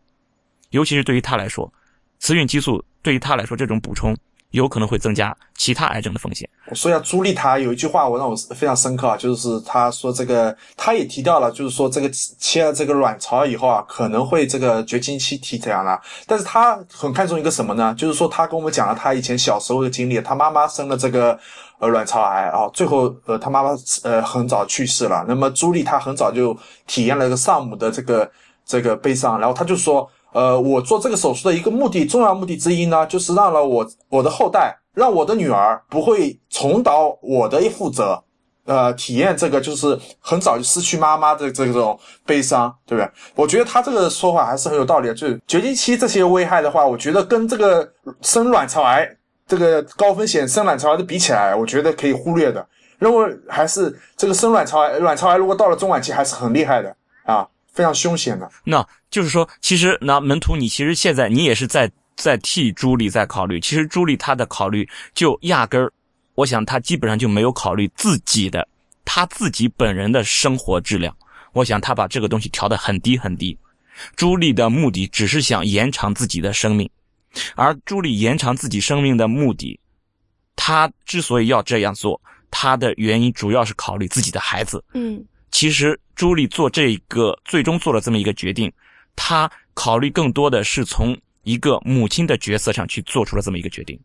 尤其是对于他来说，雌孕激素对于他来说这种补充。有可能会增加其他癌症的风险。我说一下朱莉，她有一句话我让我非常深刻啊，就是她说这个，她也提到了，就是说这个切了这个卵巢以后啊，可能会这个绝经期提前了。但是她很看重一个什么呢？就是说她跟我们讲了她以前小时候的经历，她妈妈生了这个呃卵巢癌啊，最后呃她妈妈呃很早去世了。那么朱莉她很早就体验了一个丧母的这个这个悲伤，然后她就说。呃，我做这个手术的一个目的，重要目的之一呢，就是让了我我的后代，让我的女儿不会重蹈我的覆辙，呃，体验这个就是很早就失去妈妈的这种悲伤，对不对？我觉得他这个说法还是很有道理的。就是绝经期这些危害的话，我觉得跟这个生卵巢癌这个高风险生卵巢癌的比起来，我觉得可以忽略的。认为还是这个生卵巢癌，卵巢癌如果到了中晚期，还是很厉害的啊。非常凶险的，那就是说，其实那门徒，你其实现在你也是在在替朱莉在考虑。其实朱莉她的考虑就压根儿，我想她基本上就没有考虑自己的，她自己本人的生活质量。我想她把这个东西调得很低很低。朱莉的目的只是想延长自己的生命，而朱莉延长自己生命的目的，她之所以要这样做，她的原因主要是考虑自己的孩子。嗯。其实朱莉做这个最终做了这么一个决定，他考虑更多的是从一个母亲的角色上去做出了这么一个决定。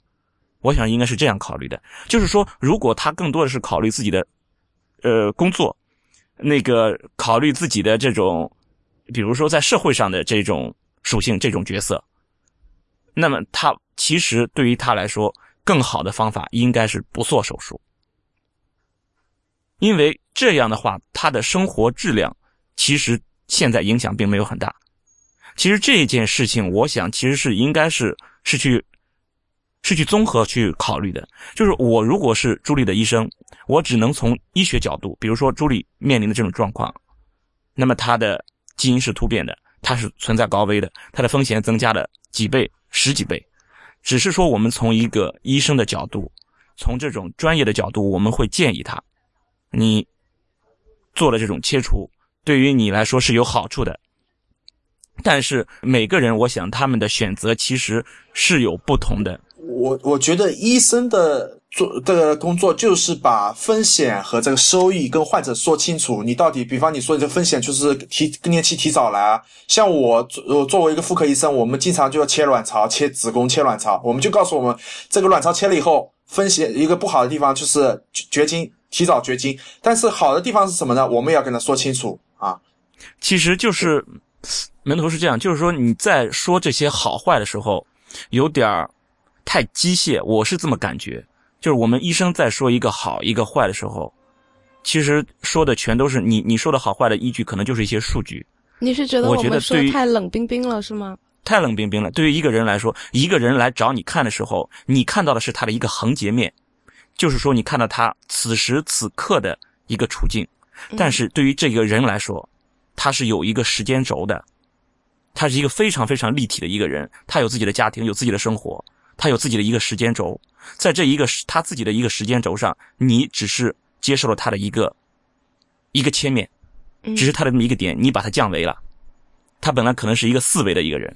我想应该是这样考虑的，就是说，如果他更多的是考虑自己的，呃，工作，那个考虑自己的这种，比如说在社会上的这种属性、这种角色，那么他其实对于他来说，更好的方法应该是不做手术。因为这样的话，他的生活质量其实现在影响并没有很大。其实这件事情，我想其实是应该是是去是去综合去考虑的。就是我如果是朱莉的医生，我只能从医学角度，比如说朱莉面临的这种状况，那么她的基因是突变的，它是存在高危的，它的风险增加了几倍、十几倍。只是说我们从一个医生的角度，从这种专业的角度，我们会建议他。你做了这种切除，对于你来说是有好处的，但是每个人，我想他们的选择其实是有不同的。我我觉得医生的做这个工作就是把风险和这个收益跟患者说清楚。你到底，比方你说这风险就是提更年期提早来，像我作作为一个妇科医生，我们经常就要切卵巢、切子宫、切卵巢，我们就告诉我们，这个卵巢切了以后，风险一个不好的地方就是绝经。提早绝经，但是好的地方是什么呢？我们也要跟他说清楚啊。其实就是门徒是这样，就是说你在说这些好坏的时候，有点儿太机械。我是这么感觉，就是我们医生在说一个好一个坏的时候，其实说的全都是你你说的好坏的依据，可能就是一些数据。你是觉得我们说太冷冰冰了是吗？太冷冰冰了。对于一个人来说，一个人来找你看的时候，你看到的是他的一个横截面。就是说，你看到他此时此刻的一个处境，但是对于这个人来说，他是有一个时间轴的，他是一个非常非常立体的一个人，他有自己的家庭，有自己的生活，他有自己的一个时间轴，在这一个他自己的一个时间轴上，你只是接受了他的一个一个切面，只是他的这么一个点，你把他降维了，他本来可能是一个四维的一个人，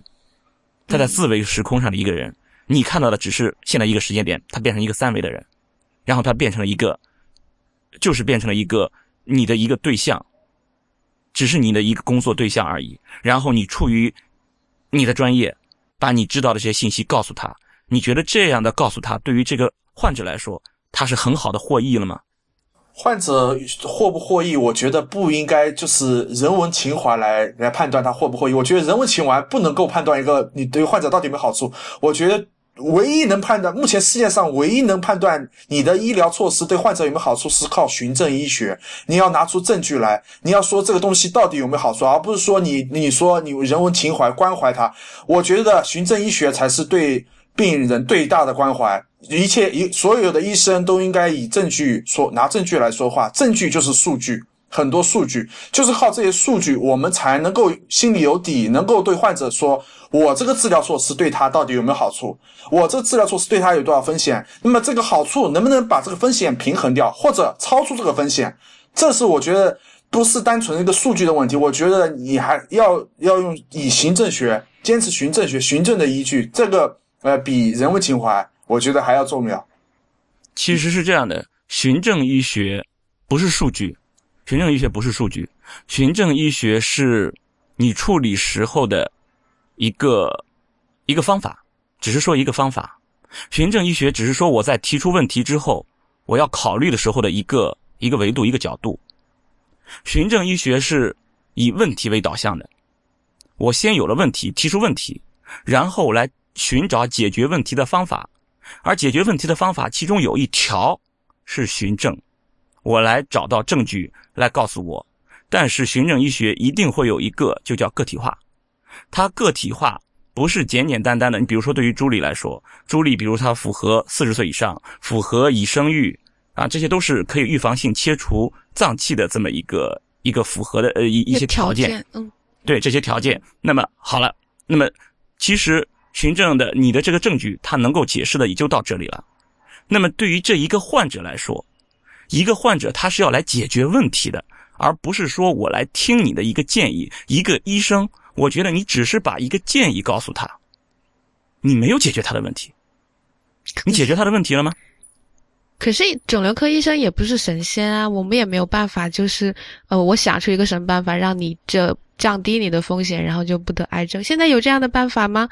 他在四维时空上的一个人，你看到的只是现在一个时间点，他变成一个三维的人。然后他变成了一个，就是变成了一个你的一个对象，只是你的一个工作对象而已。然后你出于你的专业，把你知道的这些信息告诉他。你觉得这样的告诉他，对于这个患者来说，他是很好的获益了吗？患者获不获益，我觉得不应该就是人文情怀来来判断他获不获益。我觉得人文情怀不能够判断一个你对患者到底有没有好处。我觉得唯一能判断，目前世界上唯一能判断你的医疗措施对患者有没有好处，是靠循证医学。你要拿出证据来，你要说这个东西到底有没有好处，而不是说你 你说你人文情怀关怀他。我觉得循证医学才是对病人最大的关怀。一切一所有的医生都应该以证据说拿证据来说话，证据就是数据，很多数据就是靠这些数据，我们才能够心里有底，能够对患者说，我这个治疗措施对他到底有没有好处，我这治疗措施对他有多少风险，那么这个好处能不能把这个风险平衡掉，或者超出这个风险，这是我觉得不是单纯的一个数据的问题，我觉得你还要要用以行政学，坚持循证学，循证的依据，这个呃比人文情怀。我觉得还要重要。其实是这样的，循证医学不是数据，循证医学不是数据，循证医学是你处理时候的一个一个方法，只是说一个方法。循证医学只是说我在提出问题之后，我要考虑的时候的一个一个维度一个角度。循证医学是以问题为导向的，我先有了问题，提出问题，然后来寻找解决问题的方法。而解决问题的方法，其中有一条是循证，我来找到证据来告诉我。但是循证医学一定会有一个，就叫个体化。它个体化不是简简单单的。你比如说，对于朱莉来说，朱莉，比如她符合四十岁以上，符合已生育啊，这些都是可以预防性切除脏器的这么一个一个符合的呃一一些条件。嗯，对这些条件。那么好了，那么其实。循证的你的这个证据，它能够解释的也就到这里了。那么对于这一个患者来说，一个患者他是要来解决问题的，而不是说我来听你的一个建议。一个医生，我觉得你只是把一个建议告诉他，你没有解决他的问题。你解决他的问题了吗？可是肿瘤科医生也不是神仙啊，我们也没有办法，就是呃，我想出一个什么办法让你这降低你的风险，然后就不得癌症。现在有这样的办法吗？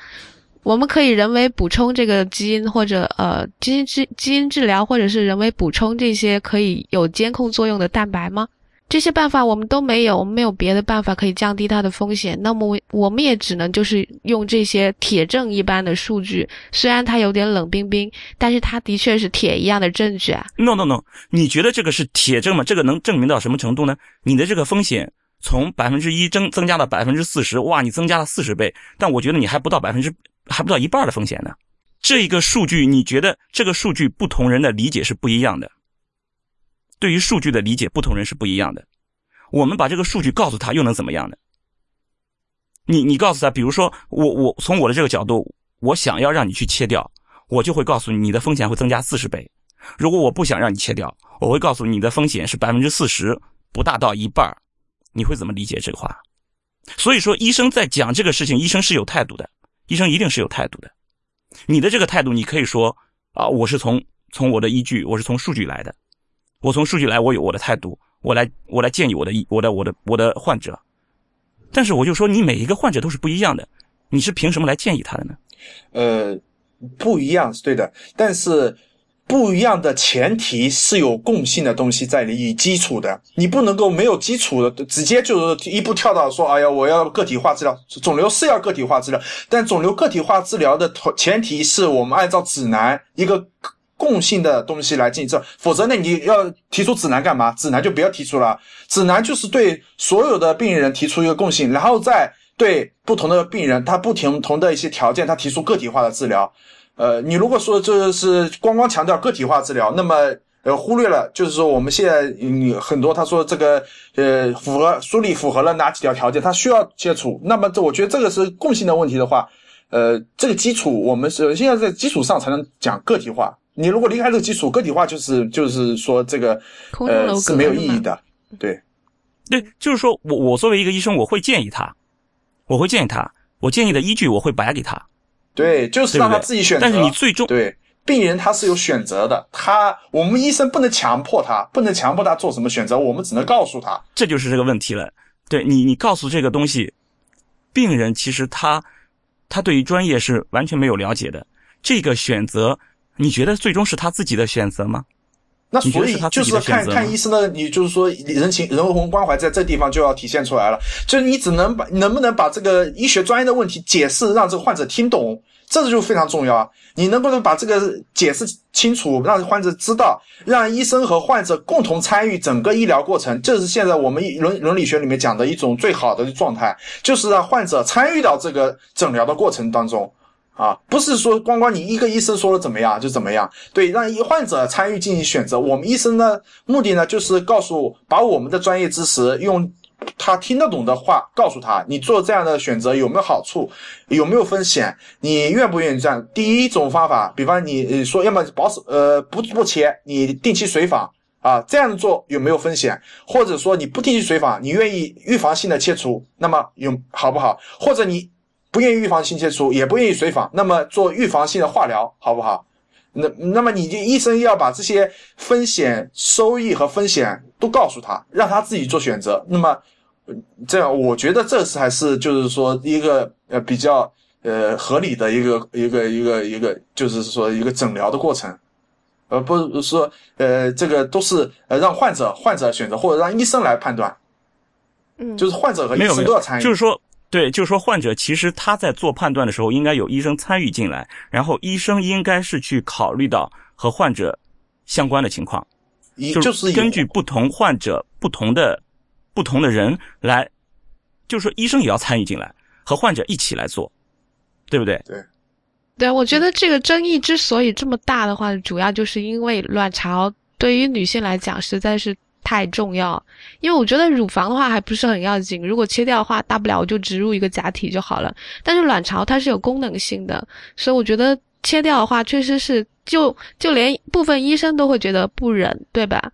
我们可以人为补充这个基因，或者呃基因治基因治疗，或者是人为补充这些可以有监控作用的蛋白吗？这些办法我们都没有，我们没有别的办法可以降低它的风险。那么我我们也只能就是用这些铁证一般的数据，虽然它有点冷冰冰，但是它的确是铁一样的证据啊。No No No，你觉得这个是铁证吗？这个能证明到什么程度呢？你的这个风险从百分之一增增加到百分之四十，哇，你增加了四十倍，但我觉得你还不到百分之。还不到一半的风险呢，这一个数据，你觉得这个数据不同人的理解是不一样的。对于数据的理解，不同人是不一样的。我们把这个数据告诉他，又能怎么样呢？你你告诉他，比如说我我从我的这个角度，我想要让你去切掉，我就会告诉你，你的风险会增加四十倍。如果我不想让你切掉，我会告诉你的风险是百分之四十，不大到一半。你会怎么理解这个话？所以说，医生在讲这个事情，医生是有态度的。医生一定是有态度的，你的这个态度，你可以说啊，我是从从我的依据，我是从数据来的，我从数据来，我有我的态度，我来我来建议我的我的我的我的患者，但是我就说你每一个患者都是不一样的，你是凭什么来建议他的呢？呃，不一样是对的，但是。不一样的前提是有共性的东西在里以基础的，你不能够没有基础的直接就是一步跳到说，哎呀，我要个体化治疗，肿瘤是要个体化治疗，但肿瘤个体化治疗的头前提是我们按照指南一个共性的东西来进行治，否则呢，你要提出指南干嘛？指南就不要提出了，指南就是对所有的病人提出一个共性，然后再对不同的病人他不同同的一些条件，他提出个体化的治疗。呃，你如果说这是光光强调个体化治疗，那么呃忽略了，就是说我们现在嗯很多他说这个呃符合梳理符合了哪几条条件，他需要接触，那么这我觉得这个是共性的问题的话，呃这个基础我们是现在在基础上才能讲个体化。你如果离开这个基础，个体化就是就是说这个呃是没有意义的。对，对，就是说我我作为一个医生，我会建议他，我会建议他，我建议的依据我会摆给他。对，就是让他自己选择。但是你最终对病人他是有选择的，他我们医生不能强迫他，不能强迫他做什么选择，我们只能告诉他。这就是这个问题了。对你，你告诉这个东西，病人其实他他对于专业是完全没有了解的。这个选择，你觉得最终是他自己的选择吗？那所以就是看看医生的，你就是说人情人文关怀在这地方就要体现出来了。就是你只能把能不能把这个医学专业的问题解释让这个患者听懂，这就非常重要啊。你能不能把这个解释清楚，让患者知道，让医生和患者共同参与整个医疗过程，这是现在我们伦伦理学里面讲的一种最好的状态，就是让患者参与到这个诊疗的过程当中。啊，不是说光光你一个医生说了怎么样就怎么样，对，让患者参与进行选择。我们医生的目的呢，就是告诉，把我们的专业知识用他听得懂的话告诉他，你做这样的选择有没有好处，有没有风险，你愿不愿意这样？第一种方法，比方你说要么保守，呃，不不切，你定期随访啊，这样做有没有风险？或者说你不定期随访，你愿意预防性的切除，那么有好不好？或者你？不愿意预防性切除，也不愿意随访，那么做预防性的化疗好不好？那那么你就医生要把这些风险、收益和风险都告诉他，让他自己做选择。那么这样，我觉得这是还是就是说一个呃比较呃合理的一个一个一个一个，就是说一个诊疗的过程，而不是说呃这个都是呃让患者患者选择或者让医生来判断。嗯，就是患者和医生都要参与，就是说。对，就是说，患者其实他在做判断的时候，应该有医生参与进来，然后医生应该是去考虑到和患者相关的情况，就是根据不同患者、不同的不同的人来，就是说，医生也要参与进来，和患者一起来做，对不对？对，对，我觉得这个争议之所以这么大的话，主要就是因为卵巢对于女性来讲实在是。太重要，因为我觉得乳房的话还不是很要紧，如果切掉的话，大不了我就植入一个假体就好了。但是卵巢它是有功能性的，所以我觉得切掉的话，确实是就就连部分医生都会觉得不忍，对吧？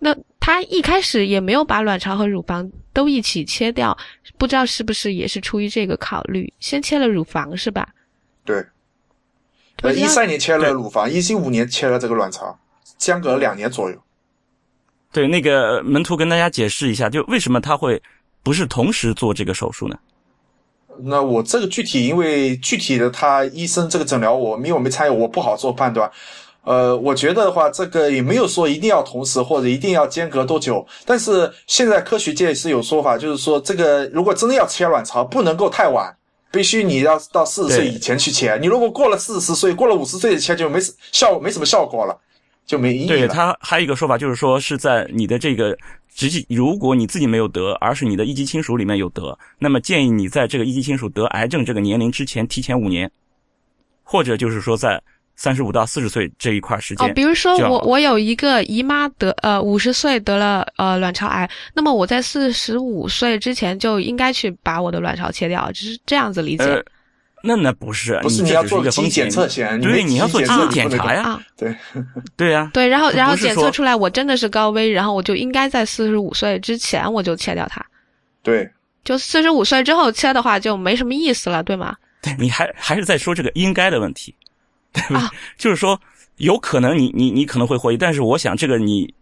那他一开始也没有把卵巢和乳房都一起切掉，不知道是不是也是出于这个考虑，先切了乳房是吧？对，呃，一三年切了乳房，一五年切了这个卵巢，相隔两年左右。对，那个门徒跟大家解释一下，就为什么他会不是同时做这个手术呢？那我这个具体，因为具体的他医生这个诊疗，我因为我没参与，我不好做判断。呃，我觉得的话，这个也没有说一定要同时或者一定要间隔多久。但是现在科学界是有说法，就是说这个如果真的要切卵巢，不能够太晚，必须你要到四十岁以前去切。你如果过了四十岁，过了五十岁切就没效，没什么效果了。就没意义了对他还有一个说法，就是说是在你的这个直系，如果你自己没有得，而是你的一级亲属里面有得，那么建议你在这个一级亲属得癌症这个年龄之前提前五年，或者就是说在三十五到四十岁这一块时间。哦，比如说我我有一个姨妈得呃五十岁得了呃卵巢癌，那么我在四十五岁之前就应该去把我的卵巢切掉，只是这样子理解。那那不是，不是你要做基因检测先，对，你要做基因检查呀，对，对呀，对，然后然后检测出来我真的是高危，然后我就应该在四十五岁之前我就切掉它，对，就四十五岁之后切的话就没什么意思了，对吗？对，你还还是在说这个应该的问题，对吧？就是说有可能你你你可能会获益，但是我想这个你，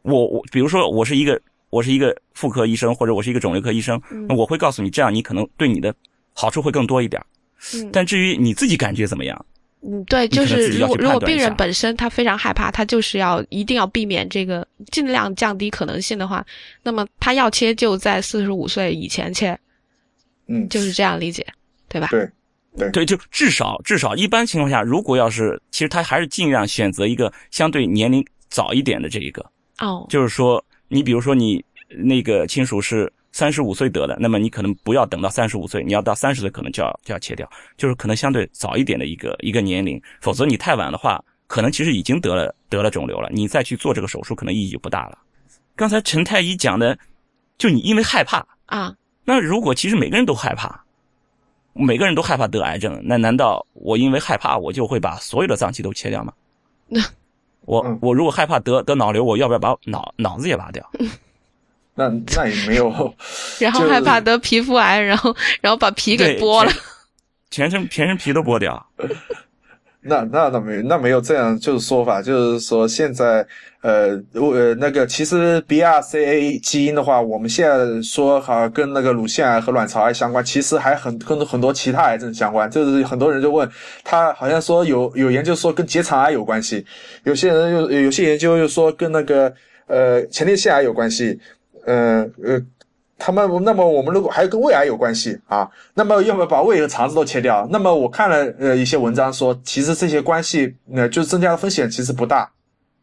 我我比如说我是一个我是一个妇科医生或者我是一个肿瘤科医生，我会告诉你这样你可能对你的好处会更多一点。但至于你自己感觉怎么样？嗯，对，就是如果如果病人本身他非常害怕，他就是要一定要避免这个，尽量降低可能性的话，那么他要切就在四十五岁以前切。嗯，就是这样理解，对吧？对，对，对，就至少至少一般情况下，如果要是其实他还是尽量选择一个相对年龄早一点的这一个。哦，就是说你比如说你那个亲属是。三十五岁得的，那么你可能不要等到三十五岁，你要到三十岁可能就要就要切掉，就是可能相对早一点的一个一个年龄，否则你太晚的话，可能其实已经得了得了肿瘤了，你再去做这个手术可能意义就不大了。刚才陈太医讲的，就你因为害怕啊，那如果其实每个人都害怕，每个人都害怕得癌症，那难道我因为害怕我就会把所有的脏器都切掉吗？那 我我如果害怕得得脑瘤，我要不要把脑脑子也拔掉？那那也没有，然后害怕得皮肤癌，然后然后把皮给剥了，全身全身皮都剥掉。那那倒没那没有这样就是说法，就是说现在呃呃那个其实 BRCA 基因的话，我们现在说好跟那个乳腺癌和卵巢癌相关，其实还很跟很多其他癌症相关。就是很多人就问他，好像说有有研究说跟结肠癌有关系，有些人又有些研究又说跟那个呃前列腺癌有关系，呃呃。他们那么我们如果还跟胃癌有关系啊，那么要不要把胃和肠子都切掉？那么我看了呃一些文章说，其实这些关系呃就增加的风险其实不大，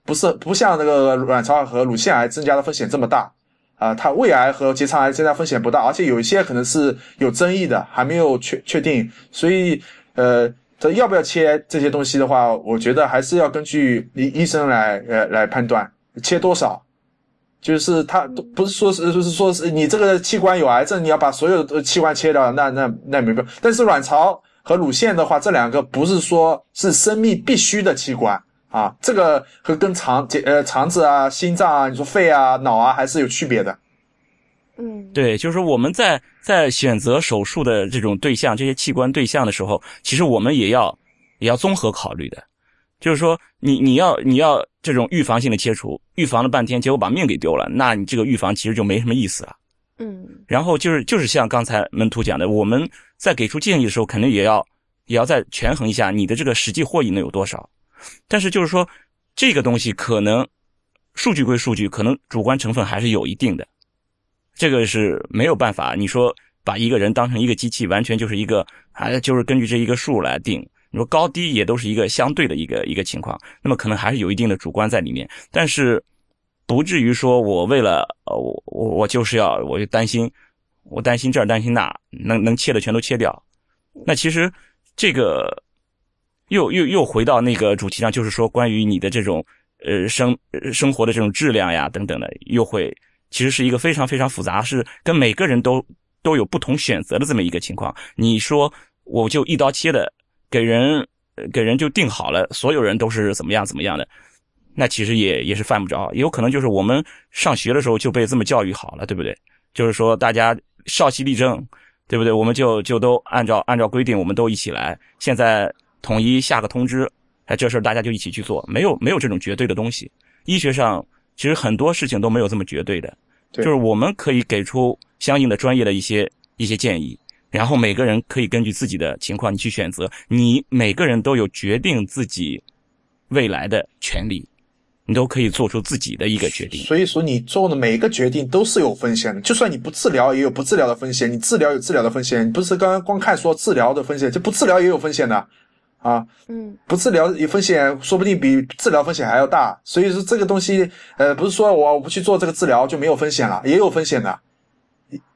不是不像那个卵巢和乳腺癌增加的风险这么大啊。它胃癌和结肠癌增加风险不大，而且有一些可能是有争议的，还没有确确定。所以呃，这要不要切这些东西的话，我觉得还是要根据医医生来呃来判断切多少。就是他都不是说是就是说是你这个器官有癌症，你要把所有的器官切掉，那那那没办。但是卵巢和乳腺的话，这两个不是说是生命必须的器官啊，这个和跟肠呃肠子啊、心脏啊、你说肺啊、脑啊还是有区别的。嗯，对，就是我们在在选择手术的这种对象、这些器官对象的时候，其实我们也要也要综合考虑的。就是说，你你要你要这种预防性的切除，预防了半天，结果把命给丢了，那你这个预防其实就没什么意思了。嗯。然后就是就是像刚才门徒讲的，我们在给出建议的时候，肯定也要也要再权衡一下你的这个实际获益能有多少。但是就是说，这个东西可能数据归数据，可能主观成分还是有一定的，这个是没有办法。你说把一个人当成一个机器，完全就是一个还就是根据这一个数来定。你说高低也都是一个相对的一个一个情况，那么可能还是有一定的主观在里面，但是不至于说我为了呃我我我就是要我就担心我担心这儿担心那能能切的全都切掉，那其实这个又又又回到那个主题上，就是说关于你的这种呃生生活的这种质量呀等等的，又会其实是一个非常非常复杂，是跟每个人都都有不同选择的这么一个情况。你说我就一刀切的。给人给人就定好了，所有人都是怎么样怎么样的，那其实也也是犯不着，也有可能就是我们上学的时候就被这么教育好了，对不对？就是说大家少息立正，对不对？我们就就都按照按照规定，我们都一起来。现在统一下个通知，哎，这事儿大家就一起去做，没有没有这种绝对的东西。医学上其实很多事情都没有这么绝对的，就是我们可以给出相应的专业的一些一些建议。然后每个人可以根据自己的情况，你去选择。你每个人都有决定自己未来的权利，你都可以做出自己的一个决定。所以说，你做的每一个决定都是有风险的。就算你不治疗，也有不治疗的风险；你治疗有治疗的风险。你不是刚刚光看说治疗的风险，就不治疗也有风险的啊。嗯，不治疗有风险，说不定比治疗风险还要大。所以说，这个东西，呃，不是说我不去做这个治疗就没有风险了，也有风险的。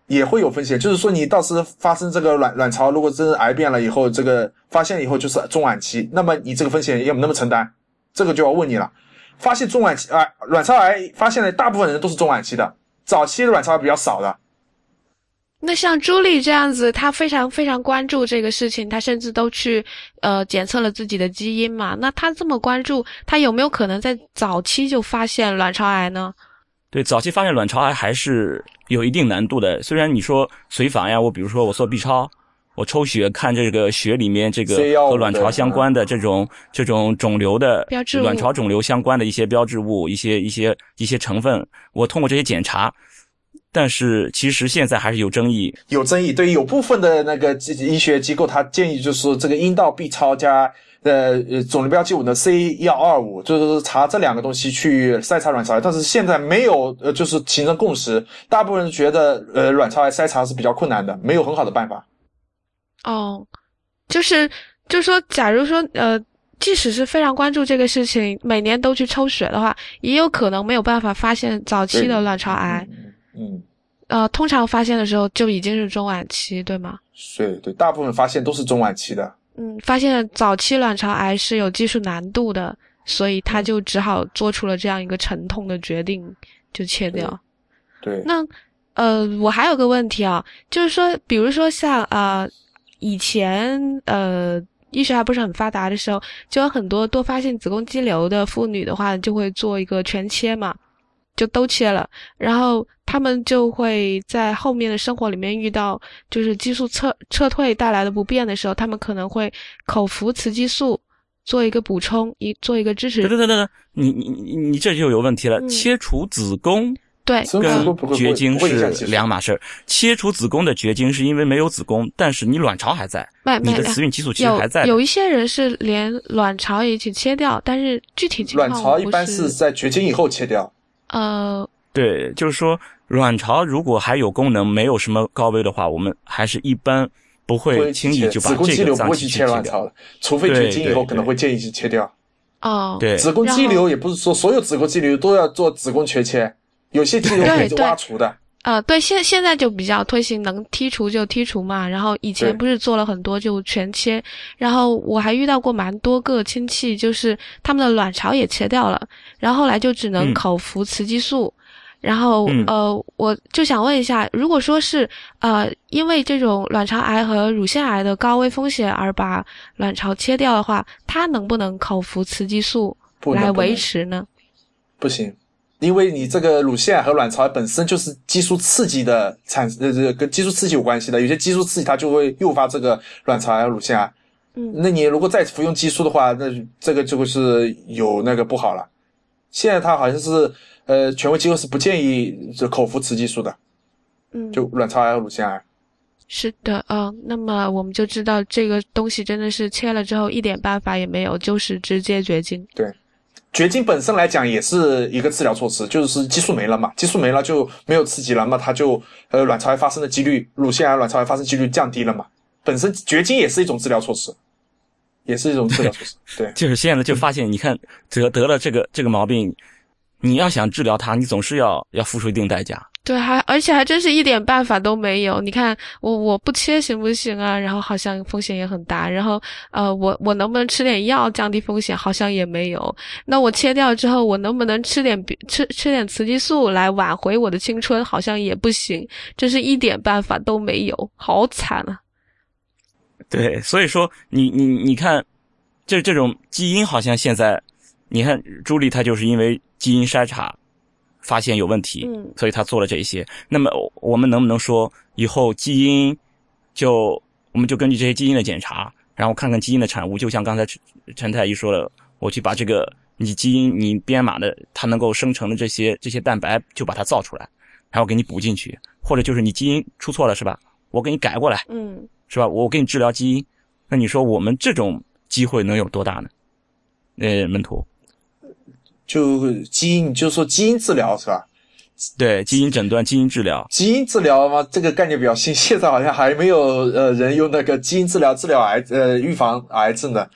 也会有风险，就是说你到时发生这个卵卵巢，如果真是癌变了以后，这个发现以后就是中晚期，那么你这个风险要不那么承担？这个就要问你了。发现中晚期啊，卵巢癌发现的大部分人都是中晚期的，早期的卵巢比较少的。那像朱莉这样子，她非常非常关注这个事情，她甚至都去呃检测了自己的基因嘛。那她这么关注，她有没有可能在早期就发现卵巢癌呢？对，早期发现卵巢癌还是有一定难度的。虽然你说随访呀，我比如说我做 B 超，我抽血看这个血里面这个和卵巢相关的这种这种肿瘤的卵巢肿瘤相关的一些标志物、一些一些一些成分，我通过这些检查，但是其实现在还是有争议。有争议，对，有部分的那个医学机构，他建议就是说这个阴道 B 超加。呃呃，肿瘤标记物的 C 幺二五，就是查这两个东西去筛查卵巢癌，但是现在没有呃，就是形成共识，大部分人觉得呃，卵巢癌筛查是比较困难的，没有很好的办法。哦，就是就是说，假如说呃，即使是非常关注这个事情，每年都去抽血的话，也有可能没有办法发现早期的卵巢癌。嗯。呃，通常发现的时候就已经是中晚期，对吗？对对，大部分发现都是中晚期的。嗯，发现早期卵巢癌是有技术难度的，所以他就只好做出了这样一个沉痛的决定，就切掉。对。那呃，我还有个问题啊，就是说，比如说像啊，以前呃，医学还不是很发达的时候，就有很多多发性子宫肌瘤的妇女的话，就会做一个全切嘛。就都切了，然后他们就会在后面的生活里面遇到，就是激素撤撤退带来的不便的时候，他们可能会口服雌激素，做一个补充，一做一个支持。对对对对，你你你你这就有问题了。嗯切除子宫对，跟绝经是两码事儿。切除子宫的绝经是因为没有子宫，但是你卵巢还在，你的雌孕激素其实有还在有。有一些人是连卵巢也一起切掉，但是具体情况卵巢一般是在绝经以后切掉，呃对，就是说卵巢如果还有功能，没有什么高危的话，我们还是一般不不会会轻易就把子宫肌这个不会去器切卵巢的，除非绝经以后可能会建议去切掉。哦对，子宫肌瘤也不是说所有子宫肌瘤都要做子宫全切，有些肌瘤可以挖除的。呃，对，现现在就比较推行能剔除就剔除嘛，然后以前不是做了很多就全切，然后我还遇到过蛮多个亲戚，就是他们的卵巢也切掉了，然后后来就只能嗯。口服雌激素，然后、嗯呃，我就想问一下，如果说是呃因为这种卵巢癌和乳腺癌的高危风险而把卵巢切掉的话，它能不能口服雌激素来维持呢？不行，因为你这个乳腺癌和卵巢癌本身就是激素刺激的产，呃，这个跟激素刺激有关系的。有些激素刺激它就会诱发这个卵巢癌和乳腺癌。嗯那你如果再服用激素的话，那这个就会是有那个不好了。现在它好像是呃，权威机构是不建议这口服雌激素的，嗯，就卵巢癌和乳腺癌。是的，嗯、那么我们就知道这个东西真的是切了之后一点办法也没有，就是直接绝经。对绝经本身来讲也是一个治疗措施，就是激素没了嘛，激素没了就没有刺激了，那么它就呃卵巢癌发生的几率，乳腺癌、卵巢癌发生几率降低了嘛。本身绝经也是一种治疗措施，也是一种治疗措施。对，就是现在就发现，你看得得了这个这个毛病，你要想治疗它，你总是要要付出一定代价。对，还而且还真是一点办法都没有。你看我我不切行不行啊？然后好像风险也很大。然后呃，我我能不能吃点药降低风险？好像也没有。那我切掉之后，我能不能吃点别吃吃点雌激素来挽回我的青春？好像也不行。真是一点办法都没有，好惨啊！对，所以说你你你看，这这种基因好像现在，你看朱莉她就是因为基因筛查发现有问题，嗯所以她做了这些。那么我们能不能说以后基因就我们就根据这些基因的检查，然后看看基因的产物，就像刚才陈陈太医说了，我去把这个你基因你编码的它能够生成的这些这些蛋白就把它造出来，然后给你补进去，或者就是你基因出错了是吧？我给你改过来，嗯，是吧？我给你治疗基因，那你说我们这种机会能有多大呢？呃，门徒，就基因，就说基因治疗是吧？对基因诊断、基因治疗，基因治疗嘛，这个概念比较新，现在好像还没有呃人用那个基因治疗治疗癌呃预防癌症的，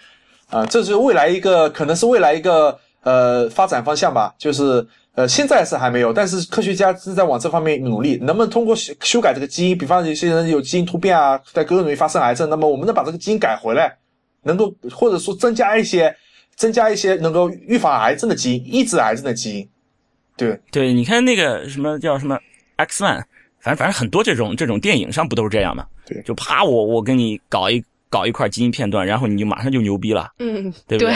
啊、这是未来一个可能是未来一个呃发展方向吧，就是呃现在是还没有，但是科学家是在往这方面努力，能不能通过修修改这个基因，比方有些人有基因突变啊，在更容易发生癌症，那么我们能把这个基因改回来，能够或者说增加一些增加一些能够预防癌症的基因，抑制癌症的基因，对。对，你看那个什么叫什么 X Man，反正反正很多这种这种电影上不都是这样吗？对就啪我我给你搞一搞一块基因片段，然后你就马上就牛逼了，嗯，对不对？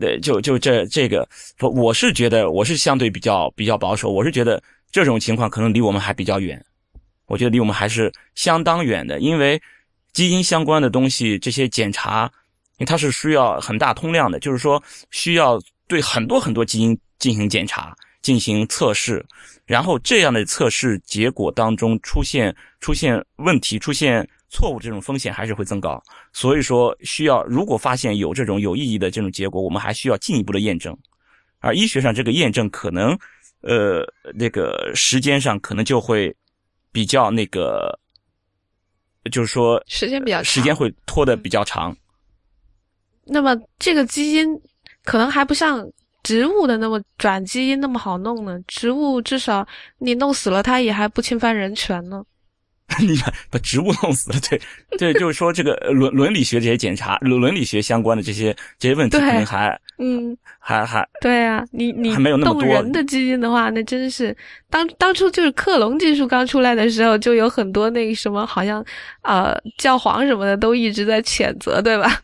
对，就就这这个，不我是觉得我是相对比较比较保守，我是觉得这种情况可能离我们还比较远，我觉得离我们还是相当远的，因为基因相关的东西这些检查，因为它是需要很大通量的，就是说需要对很多很多基因进行检查、进行测试，然后这样的测试结果当中出现出现问题、出现错误这种风险还是会增高。所以说，需要如果发现有这种有意义的这种结果，我们还需要进一步的验证。而医学上这个验证可能，呃，那个时间上可能就会比较那个，就是说时间比较长时间会拖得比较长。那么这个基因可能还不像植物的那么转基因那么好弄呢。植物至少你弄死了它也还不侵犯人权呢。你把把植物弄死了，对对，就是说这个伦伦理学这些检查，伦伦理学相关的这些这些问题，可能还嗯，还还对啊，你你还没有那么动多人的基因的话，那真是当当初就是克隆技术刚出来的时候，就有很多那个什么，好像呃教皇什么的都一直在谴责，对吧？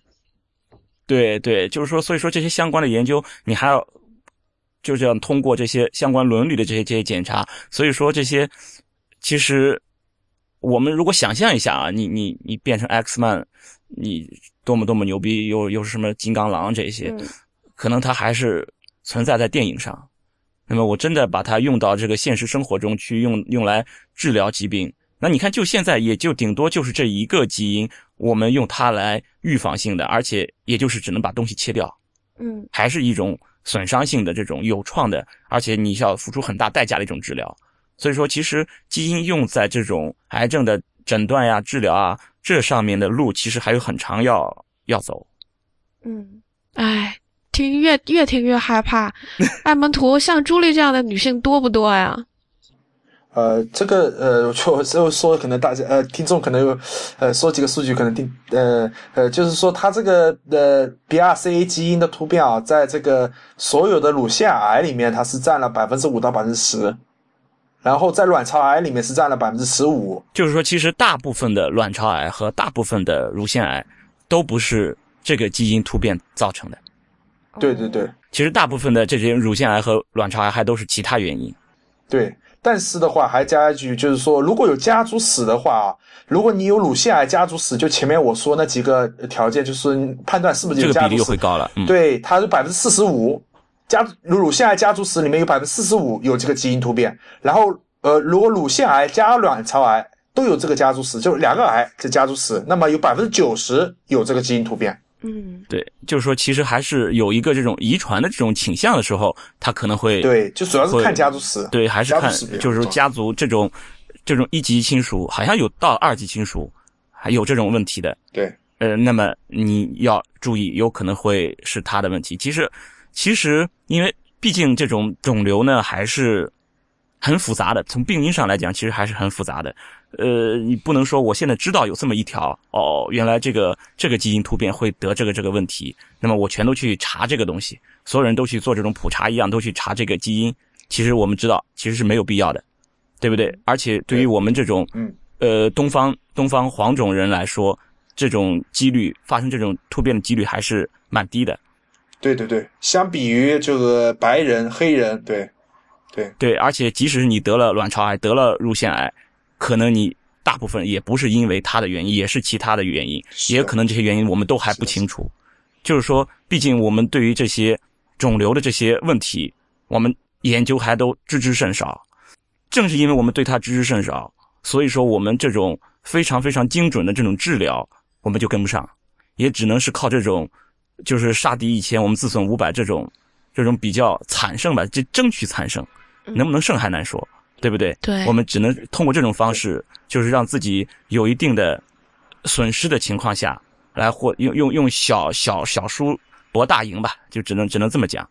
对对，就是说，所以说这些相关的研究，你还要就这样通过这些相关伦理的这些这些检查。所以说这些，其实我们如果想象一下啊，你你你变成 X man，你多么多么牛逼，又又是什么金刚狼这些，可能它还是存在在电影上。那么我真的把它用到这个现实生活中去，用用来治疗疾病。那你看，就现在也就顶多就是这一个基因，我们用它来预防性的，而且也就是只能把东西切掉，嗯，还是一种损伤性的这种有创的，而且你需要付出很大代价的一种治疗。所以说，其实基因用在这种癌症的诊断呀、治疗啊这上面的路，其实还有很长要要走。嗯，哎，听越越听越害怕。艾门图像朱莉这样的女性多不多呀？呃，这个呃，就就说可能大家呃，听众可能有呃，说几个数据可能听呃呃，就是说它这个呃 BRCA 基因的突变啊，在这个所有的乳腺癌里面，它是占了百分之五到百分之十，然后在卵巢癌里面是占了百分之十五。就是说，其实大部分的卵巢癌和大部分的乳腺癌都不是这个基因突变造成的。对对对，其实大部分的这些乳腺癌和卵巢癌还都是其他原因。对。但是的话，还加一句，就是说，如果有家族史的话，如果你有乳腺癌家族史，就前面我说那几个条件，就是判断是不是有这个比例会高了。嗯、对，它是百分之四十五，家乳乳腺癌家族史里面有百分之四十五有这个基因突变。然后，呃，如果乳腺癌加卵巢癌都有这个家族史，就两个癌这家族史，那么有百分之九十有这个基因突变。嗯，对，就是说，其实还是有一个这种遗传的这种倾向的时候，他可能会对，就主要是看家族史，对，还是看就是说家族这种这种一级亲属，好像有到二级亲属还有这种问题的，对，呃，那么你要注意，有可能会是他的问题。其实，其实因为毕竟这种肿瘤呢还是很复杂的，从病因上来讲，其实还是很复杂的。呃，你不能说我现在知道有这么一条哦，原来这个这个基因突变会得这个这个问题，那么我全都去查这个东西，所有人都去做这种普查一样，都去查这个基因。其实我们知道，其实是没有必要的，对不对？而且对于我们这种嗯呃东方东方黄种人来说，这种几率发生这种突变的几率还是蛮低的。对对对，相比于这个白人、黑人，对对对，而且即使你得了卵巢癌，得了乳腺癌。可能你大部分也不是因为他的原因，也是其他的原因，也可能这些原因我们都还不清楚。就是说，毕竟我们对于这些肿瘤的这些问题，我们研究还都知之甚少。正是因为我们对它知之甚少，所以说我们这种非常非常精准的这种治疗，我们就跟不上，也只能是靠这种，就是杀敌一千，我们自损五百这种，这种比较惨胜吧，就争取惨胜，能不能胜还难说。对不对？对，我们只能通过这种方式，就是让自己有一定的损失的情况下来获用用用小小小输博大赢吧，就只能只能这么讲。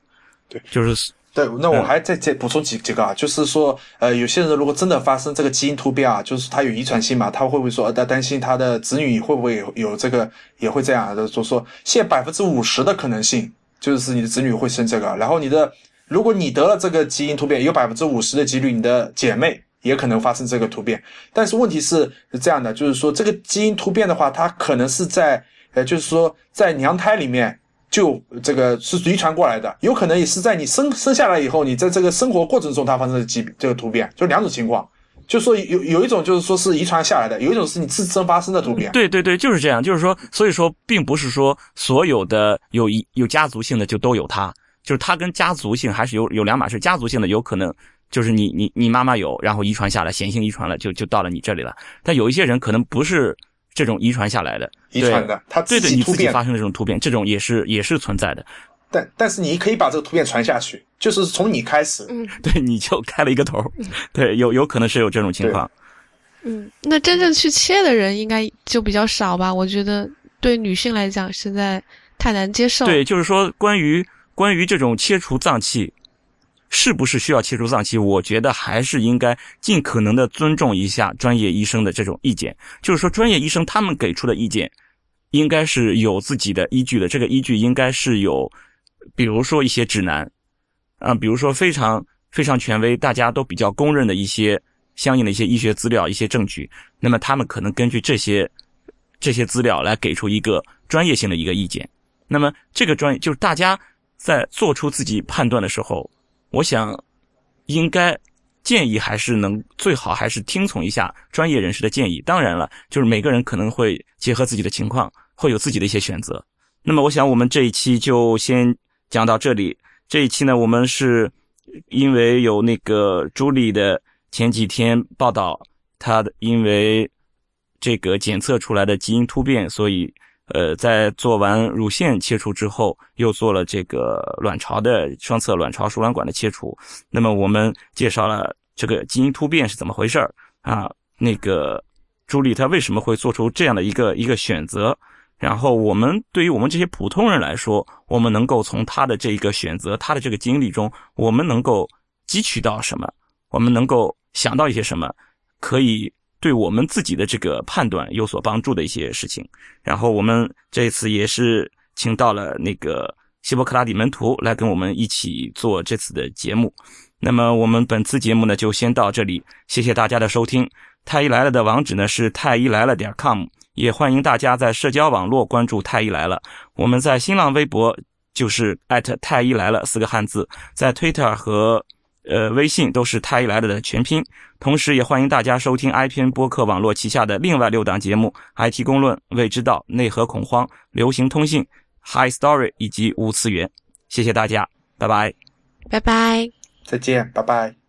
对，就是对。那我还再再补充几几个啊，就是说，呃，有些人如果真的发生这个基因突变啊，就是他有遗传性嘛，他会不会说他担心他的子女会不会有有这个也会这样的，就说现百分之五十的可能性，就是你的子女会生这个，然后你的。如果你得了这个基因突变，有百分之五十的几率，你的姐妹也可能发生这个突变。但是问题是是这样的，就是说这个基因突变的话，它可能是在呃，就是说在娘胎里面就这个是遗传过来的，有可能也是在你生生下来以后，你在这个生活过程中它发生的疾这个突变，就两种情况。就说有有一种就是说是遗传下来的，有一种是你自身发生的突变。对对对，就是这样。就是说，所以说并不是说所有的有一有家族性的就都有它。就是它跟家族性还是有有两码事，家族性的有可能就是你你你妈妈有，然后遗传下来，显性遗传了，就就到了你这里了。但有一些人可能不是这种遗传下来的，遗传的，他对对，你自己发生的这种突变，这种也是也是存在的。但但是你可以把这个突变传下去，就是从你开始，嗯，对，你就开了一个头，对，有有可能是有这种情况。嗯，那真正去切的人应该就比较少吧？我觉得对女性来讲实在太难接受。对，就是说关于。关于这种切除脏器，是不是需要切除脏器？我觉得还是应该尽可能的尊重一下专业医生的这种意见。就是说，专业医生他们给出的意见，应该是有自己的依据的。这个依据应该是有，比如说一些指南，啊，比如说非常非常权威、大家都比较公认的一些相应的一些医学资料、一些证据。那么他们可能根据这些这些资料来给出一个专业性的一个意见。那么这个专业就是大家。在做出自己判断的时候，我想，应该建议还是能最好还是听从一下专业人士的建议。当然了，就是每个人可能会结合自己的情况，会有自己的一些选择。那么，我想我们这一期就先讲到这里。这一期呢，我们是因为有那个朱莉的前几天报道，她的因为这个检测出来的基因突变，所以呃，在做完乳腺切除之后，又做了这个卵巢的双侧卵巢输卵管的切除。那么，我们介绍了这个基因突变是怎么回事儿啊？那个朱莉她为什么会做出这样的一个一个选择？然后我们对于我们这些普通人来说，我们能够从他的这一个选择、他的这个经历中，我们能够汲取到什么？我们能够想到一些什么，可以对我们自己的这个判断有所帮助的一些事情。然后我们这次也是请到了那个希波克拉底门徒来跟我们一起做这次的节目。那么我们本次节目呢就先到这里，谢谢大家的收听。太医来了的网址呢是太医来了点 com。也欢迎大家在社交网络关注“太医来了”。我们在新浪微博就是太医来了四个汉字，在 Twitter 和呃微信都是“太医来了”的全拼。同时，也欢迎大家收听 iPN 播客网络旗下的另外六档节目：IT 公论、未知道、内核恐慌、流行通信、High Story 以及无次元。谢谢大家，拜拜，拜拜，再见，拜拜。